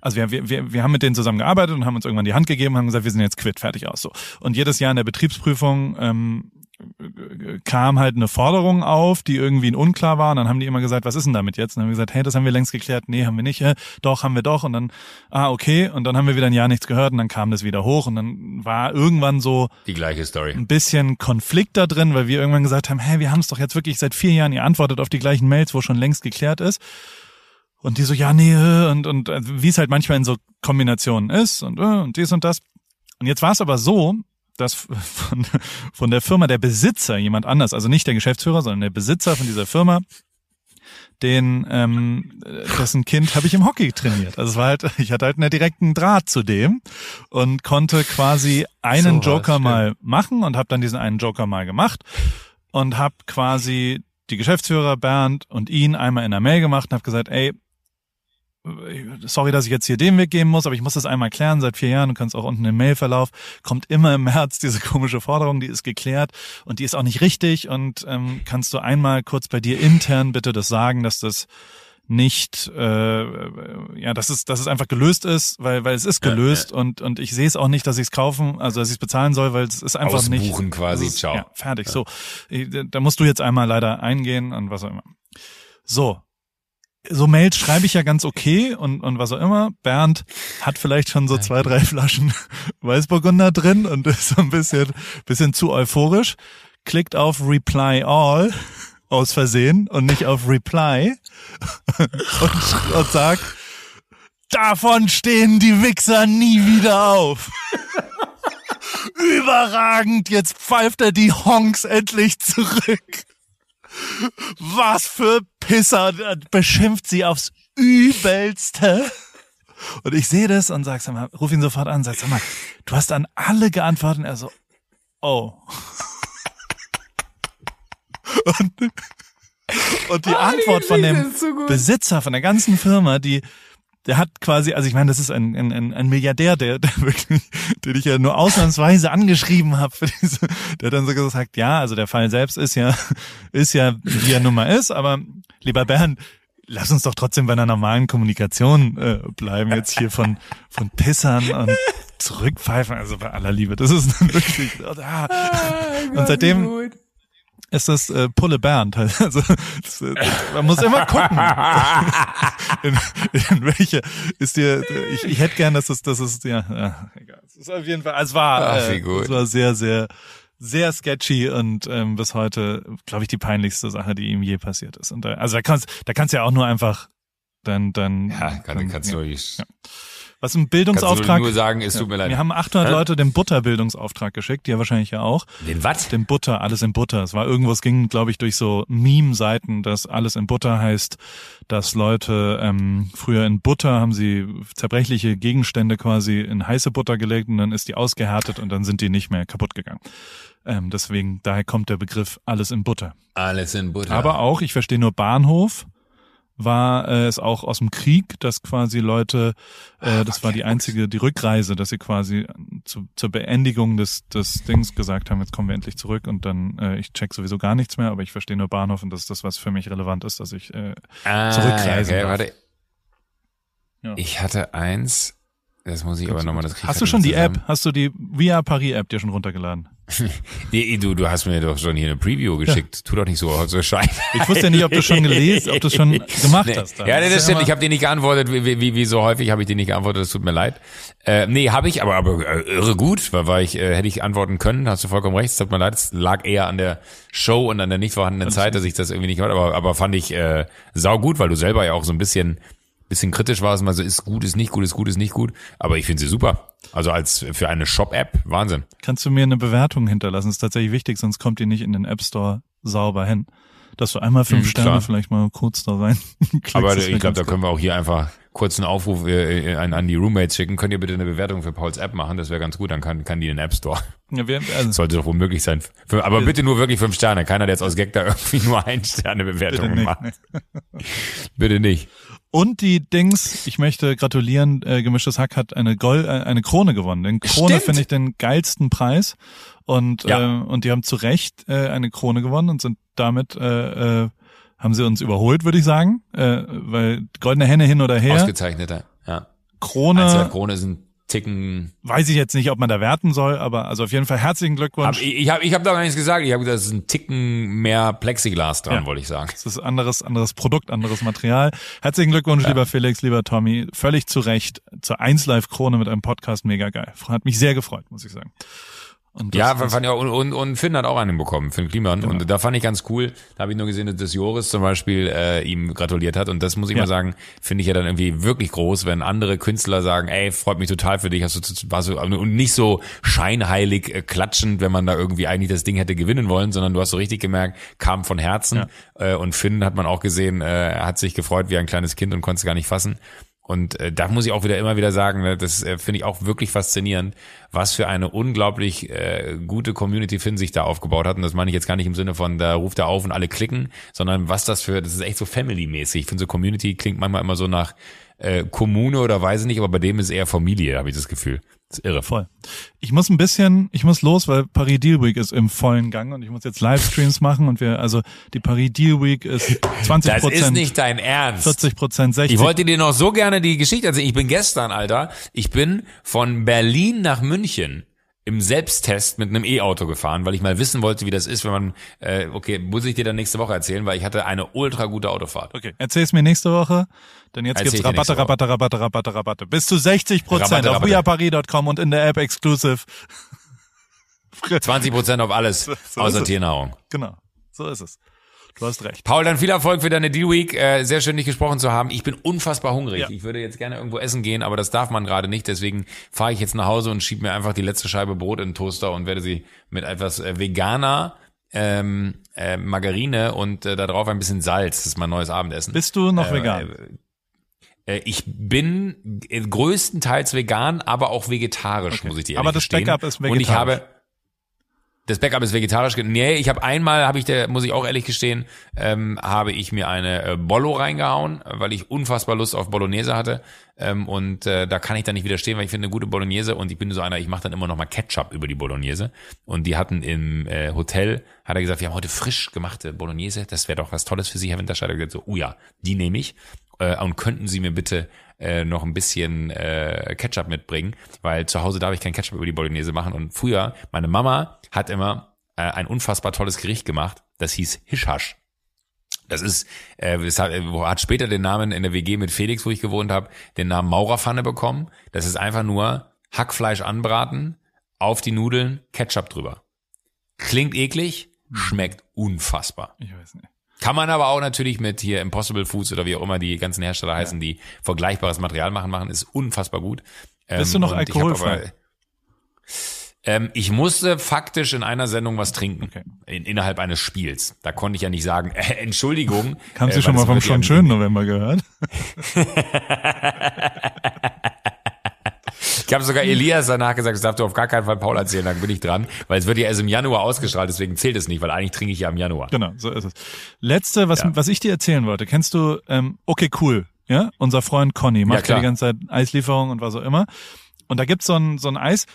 also wir, wir, wir, haben mit denen zusammen gearbeitet und haben uns irgendwann die Hand gegeben und haben gesagt, wir sind jetzt quitt, fertig aus. So. Und jedes Jahr in der Betriebsprüfung ähm, kam halt eine Forderung auf, die irgendwie unklar war und dann haben die immer gesagt, was ist denn damit jetzt? Und dann haben wir gesagt, hey, das haben wir längst geklärt. Nee, haben wir nicht. Äh, doch, haben wir doch. Und dann, ah, okay. Und dann haben wir wieder ein Jahr nichts gehört und dann kam das wieder hoch und dann war irgendwann so Die gleiche Story. ein bisschen Konflikt da drin, weil wir irgendwann gesagt haben, hey, wir haben es doch jetzt wirklich seit vier Jahren, ihr antwortet auf die gleichen Mails, wo schon längst geklärt ist. Und die so, ja, nee, und, und äh, wie es halt manchmal in so Kombinationen ist und, äh, und dies und das. Und jetzt war es aber so, dass von, von der Firma der Besitzer jemand anders, also nicht der Geschäftsführer, sondern der Besitzer von dieser Firma, den ähm, dessen Kind habe ich im Hockey trainiert. Also es war halt, ich hatte halt einen direkten Draht zu dem und konnte quasi einen So Joker mal machen und habe dann diesen einen Joker mal gemacht und habe quasi die Geschäftsführer Bernd und ihn einmal in der Mail gemacht und habe gesagt, ey, sorry, dass ich jetzt hier den Weg gehen muss, aber ich muss das einmal klären seit vier Jahren. Du kannst auch unten im Mailverlauf, kommt immer im März diese komische Forderung, die ist geklärt und die ist auch nicht richtig und ähm, kannst du einmal kurz bei dir intern bitte das sagen, dass das nicht, äh, ja, dass es, dass es einfach gelöst ist, weil, weil es ist Ja, gelöst und und ich sehe es auch nicht, dass ich es kaufen, also dass ich es bezahlen soll, weil es ist einfach nicht. Ausbuchen quasi, ist, ciao. Ja, fertig. So, da musst du jetzt einmal leider eingehen und was auch immer. So, so Mails schreibe ich ja ganz okay und, und was auch immer. Bernd hat vielleicht schon so zwei, drei Flaschen [LAUGHS] Weißburgunder drin und ist so ein bisschen, bisschen zu euphorisch. Klickt auf Reply All aus Versehen und nicht auf Reply [LAUGHS] und, und sagt, davon stehen die Wichser nie wieder auf. [LAUGHS] Überragend, jetzt pfeift er die Honks endlich zurück. Was für Pisser, beschimpft sie aufs Übelste. Und ich sehe das und sag, sag mal, ruf ihn sofort an, sag, sag mal, du hast an alle geantwortet und er so, oh. Und, und die Antwort von dem Besitzer von der ganzen Firma, die, der hat quasi, also ich meine, das ist ein, ein, ein- Milliardär, der, der [LAUGHS] wirklich, den ich ja nur ausnahmsweise angeschrieben habe für diese, der dann so gesagt, ja, also der Fall selbst ist ja, ist ja, wie er nun mal ist, aber lieber Bernd, lass uns doch trotzdem bei einer normalen Kommunikation äh, bleiben, jetzt hier von, von Pissern und zurückpfeifen, also bei aller Liebe, das ist dann wirklich, ah. und seitdem ist das äh, Pulle Bernd. [LAUGHS] Also das, äh, man muss immer gucken, [LAUGHS] in, in welche ist dir. Ich, ich hätte gern, dass es, dass es ja, ja egal. Es ist auf jeden Fall. Es war, Ach, äh, es war sehr, sehr, sehr sketchy und ähm, bis heute, glaube ich, die peinlichste Sache, die ihm je passiert ist. Und da, also da kannst, da kannst du ja auch nur einfach dann, dann. Ja, kann, dann, kannst ja. du, Was ein kannst Bildungsauftrag. du nur sagen, es tut mir leid. wir haben 800 Hä? Leute den Butterbildungsauftrag geschickt, die ja wahrscheinlich ja auch. Den was? Den Butter, alles in Butter. Es war irgendwo, es ging, glaube ich, durch so Meme-Seiten, dass alles in Butter heißt, dass Leute ähm, früher in Butter haben sie zerbrechliche Gegenstände quasi in heiße Butter gelegt und dann ist die ausgehärtet und dann sind die nicht mehr kaputt gegangen. Ähm, deswegen, daher kommt der Begriff alles in Butter. Alles in Butter. Aber auch, ich verstehe nur Bahnhof, war äh, es auch aus dem Krieg, dass quasi Leute, äh, das war die einzige, die Rückreise, dass sie quasi zu, zur Beendigung des, des Dings gesagt haben, jetzt kommen wir endlich zurück und dann, äh, ich check sowieso gar nichts mehr, aber ich verstehe nur Bahnhof und das ist das, was für mich relevant ist, dass ich äh, ah, zurückreisen okay, warte. Ja. Ich hatte eins, das muss ich aber nochmal das Hast du schon die App, hast du die Via Paris App dir schon runtergeladen? [LAUGHS] Nee, du, du hast mir doch schon hier eine Preview geschickt. Tu doch nicht so, so scheiße. Ich wusste ja nicht, ob du schon gelesen, ob du schon [LAUGHS] gemacht Nee. hast. da. Ja, nee, das ist stimmt. Ich habe dir nicht geantwortet, wie, wie, wie so häufig habe ich dir nicht geantwortet, das tut mir leid. Äh, nee, habe ich, aber, aber äh, irre gut, weil, weil ich äh, hätte ich antworten können, hast du vollkommen recht, es tut mir leid, es lag eher an der Show und an der nicht vorhandenen Zeit, dass ich das irgendwie nicht gehört aber, aber fand ich äh, sau gut, weil du selber ja auch so ein bisschen bisschen kritisch warst, mal so ist gut, ist nicht gut, ist gut, ist nicht gut, aber ich finde sie super. Also als für eine Shop-App, Wahnsinn. kannst du mir eine Bewertung hinterlassen. Ist tatsächlich wichtig, sonst kommt die nicht in den App Store sauber hin. Dass du einmal fünf Mhm, Sterne klar. vielleicht mal kurz da rein. [LAUGHS] klickst, Aber ich glaube, da können wir auch hier einfach kurz einen Aufruf äh, an, an die Roommates schicken. Könnt ihr bitte eine Bewertung für Pauls App machen? Das wäre ganz gut. Dann kann, kann die in den App Store. Ja, wir, also, [LAUGHS] Sollte doch wohl möglich sein. Für, aber bitte nur wirklich fünf Sterne. Keiner, der jetzt aus Gag da [LAUGHS] irgendwie nur ein Sterne bitte Bewertungen nicht, macht. ne. Bitte nicht. Und die Dings, ich möchte gratulieren, äh, Gemischtes Hack hat eine Gold, äh, eine Krone gewonnen. Den Krone finde ich den geilsten Preis. Und, Ja. äh, und die haben zu Recht äh, eine Krone gewonnen und sind damit, äh, äh, haben sie uns überholt, würde ich sagen. Äh, weil goldene Henne hin oder her. Ausgezeichneter. Ja. Krone. Einzelne Krone ist ein Ticken. Weiß ich jetzt nicht, ob man da werten soll, aber also auf jeden Fall herzlichen Glückwunsch. Hab, ich ich habe ich hab da gar nichts gesagt. Ich habe gesagt, es ist ein Ticken mehr Plexiglas dran, Ja. wollte ich sagen. Das ist anderes, anderes Produkt, anderes Material. Herzlichen Glückwunsch, lieber Felix, lieber Tommy. Völlig zu Recht zur 1 Live Krone mit einem Podcast. Mega geil. Hat mich sehr gefreut, muss ich sagen. Und Ja, fand auch, und, und, und Finn hat auch einen bekommen, Finn Kliman. Genau. Und da fand ich ganz cool. Da habe ich nur gesehen, dass das Joris zum Beispiel äh, ihm gratuliert hat. Und das muss ich Ja. mal sagen, finde ich ja dann irgendwie wirklich groß, wenn andere Künstler sagen, ey, freut mich total für dich, hast du war so und nicht so scheinheilig äh, klatschend, wenn man da irgendwie eigentlich das Ding hätte gewinnen wollen, sondern du hast so richtig gemerkt, kam von Herzen. Äh, und Finn hat man auch gesehen, äh, er hat sich gefreut wie ein kleines Kind und konnte es gar nicht fassen. Und äh, da muss ich auch wieder immer wieder sagen, ne, das äh, finde ich auch wirklich faszinierend, was für eine unglaublich äh, gute Community Finn sich da aufgebaut hat. Und das meine ich jetzt gar nicht im Sinne von, da ruft er auf und alle klicken, sondern was das für, das ist echt so Family-mäßig. Ich finde so Community klingt manchmal immer so nach äh, Kommune oder weiß ich nicht, aber bei dem ist eher Familie, habe ich das Gefühl. Das ist irre. Voll. Ich muss ein bisschen, ich muss los, weil Paris Deal Week ist im vollen Gang und ich muss jetzt Livestreams machen und wir, also die Paris Deal Week ist 20 Das ist Prozent, nicht dein Ernst. 40 Prozent, 60 Ich wollte dir noch so gerne die Geschichte erzählen. Ich bin gestern, Alter, ich bin von Berlin nach München im Selbsttest mit einem E-Auto gefahren, weil ich mal wissen wollte, wie das ist, wenn man, äh, okay, muss ich dir dann nächste Woche erzählen, weil ich hatte eine ultra gute Autofahrt. Okay, erzähl's mir nächste Woche, denn jetzt Erzähl gibt's Rabatte. Rabatte, Rabatte, Rabatte, Rabatte. Bis zu 60 Prozent auf weareparis.com und in der App exclusive. 20 Prozent auf alles, [LAUGHS] so ist außer. Tiernahrung. Genau, so ist es. Du hast recht. Paul, dann viel Erfolg für deine Deal-Week. Äh, sehr schön, dich gesprochen zu haben. Ich bin unfassbar hungrig. Ja. Ich würde jetzt gerne irgendwo essen gehen, aber das darf man gerade nicht. Deswegen fahre ich jetzt nach Hause und schiebe mir einfach die letzte Scheibe Brot in den Toaster und werde sie mit etwas äh, veganer ähm, äh, Margarine und äh, da drauf ein bisschen Salz. Das ist mein neues Abendessen. Bist du noch Äh, vegan? Äh, ich bin äh, größtenteils vegan, aber auch vegetarisch, muss ich dir Aber ehrlich das gestehen. Backup ist Und ich vegetarisch. habe das Backup ist vegetarisch. ge- Nee, ich habe einmal, habe ich der, muss ich auch ehrlich gestehen, ähm, habe ich mir eine äh, Bollo reingehauen, weil ich unfassbar Lust auf Bolognese hatte. Ähm, und äh, da kann ich dann nicht widerstehen, weil ich finde eine gute Bolognese und ich bin so einer, ich mache dann immer noch mal Ketchup über die Bolognese. Und die hatten im äh, Hotel, hat er gesagt, wir haben heute frisch gemachte Bolognese, das wäre doch was Tolles für Sie, Herr Winterscheid. Er gesagt, so, oh ja, die nehme ich. Äh, und könnten Sie mir bitte äh, noch ein bisschen äh, Ketchup mitbringen, weil zu Hause darf ich kein Ketchup über die Bolognese machen. Und früher, meine Mama hat immer äh, ein unfassbar tolles Gericht gemacht, das hieß Hischhasch. Das ist, äh, es hat, äh, hat später den Namen in der WG mit Felix, wo ich gewohnt habe, den Namen Maurerpfanne bekommen. Das ist einfach nur Hackfleisch anbraten, auf die Nudeln, Ketchup drüber. Klingt eklig, schmeckt unfassbar. Ich weiß nicht. Kann man aber auch natürlich mit hier Impossible Foods oder wie auch immer die ganzen Hersteller heißen, die vergleichbares Material machen, machen, ist unfassbar gut. Bist du noch alkoholfrei? Ähm, ich musste faktisch in einer Sendung was trinken. Okay. In, innerhalb eines Spiels. Da konnte ich ja nicht sagen, äh, Entschuldigung. Haben äh, Sie schon weil mal vom schon schönen November gehört? [LAUGHS] Ich habe sogar Elias danach gesagt, das darfst du auf gar keinen Fall Paul erzählen, dann bin ich dran. Weil es wird ja erst im Januar ausgestrahlt, deswegen zählt es nicht, weil eigentlich trinke ich ja im Januar. Genau, so ist es. Letzte, was, Ja. was ich dir erzählen wollte, kennst du, ähm, okay, cool, ja? Unser Freund Conny macht ja, klar. die ganze Zeit Eislieferung und was auch immer. Und da gibt's so ein, so ein Eis.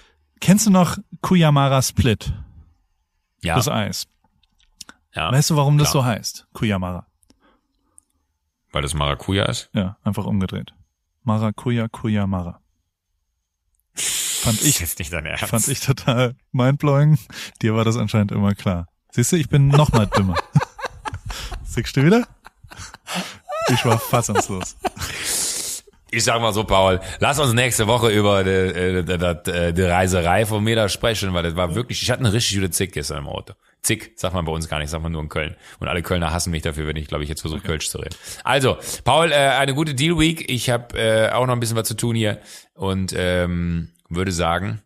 Kennst du noch Kuyamara Split? Ja, Das Eis. ja Weißt du, warum das klar. so heißt? Kuyamara. weil das Maracuja ist. Ja, einfach umgedreht. Maracuja, Kuyamara. Fand ich, fand ich total mindblowing. Dir war das anscheinend immer klar. Siehst du, ich bin noch mal dümmer. [LAUGHS] Siehst du wieder? Ich war fassungslos. Ich sag mal so, Paul, lass uns nächste Woche über die, die, die, die, die Reiserei von mir da sprechen, weil das war wirklich, ich hatte eine richtig gute Zick gestern im Auto. Zick, sagt man bei uns gar nicht, sagt man nur in Köln. Und alle Kölner hassen mich dafür, wenn ich, glaube ich, jetzt versuche, Kölsch zu reden. Also, Paul, äh, eine gute Deal Week. Ich habe äh, auch noch ein bisschen was zu tun hier und ähm, würde sagen,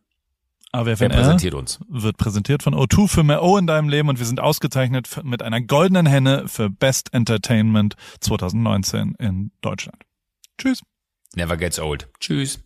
wer AWFNR präsentiert uns? wird präsentiert von O2 für mehr O in deinem Leben und wir sind ausgezeichnet mit einer goldenen Henne für Best Entertainment 2019 in Deutschland. Tschüss. Never gets old. Tschüss.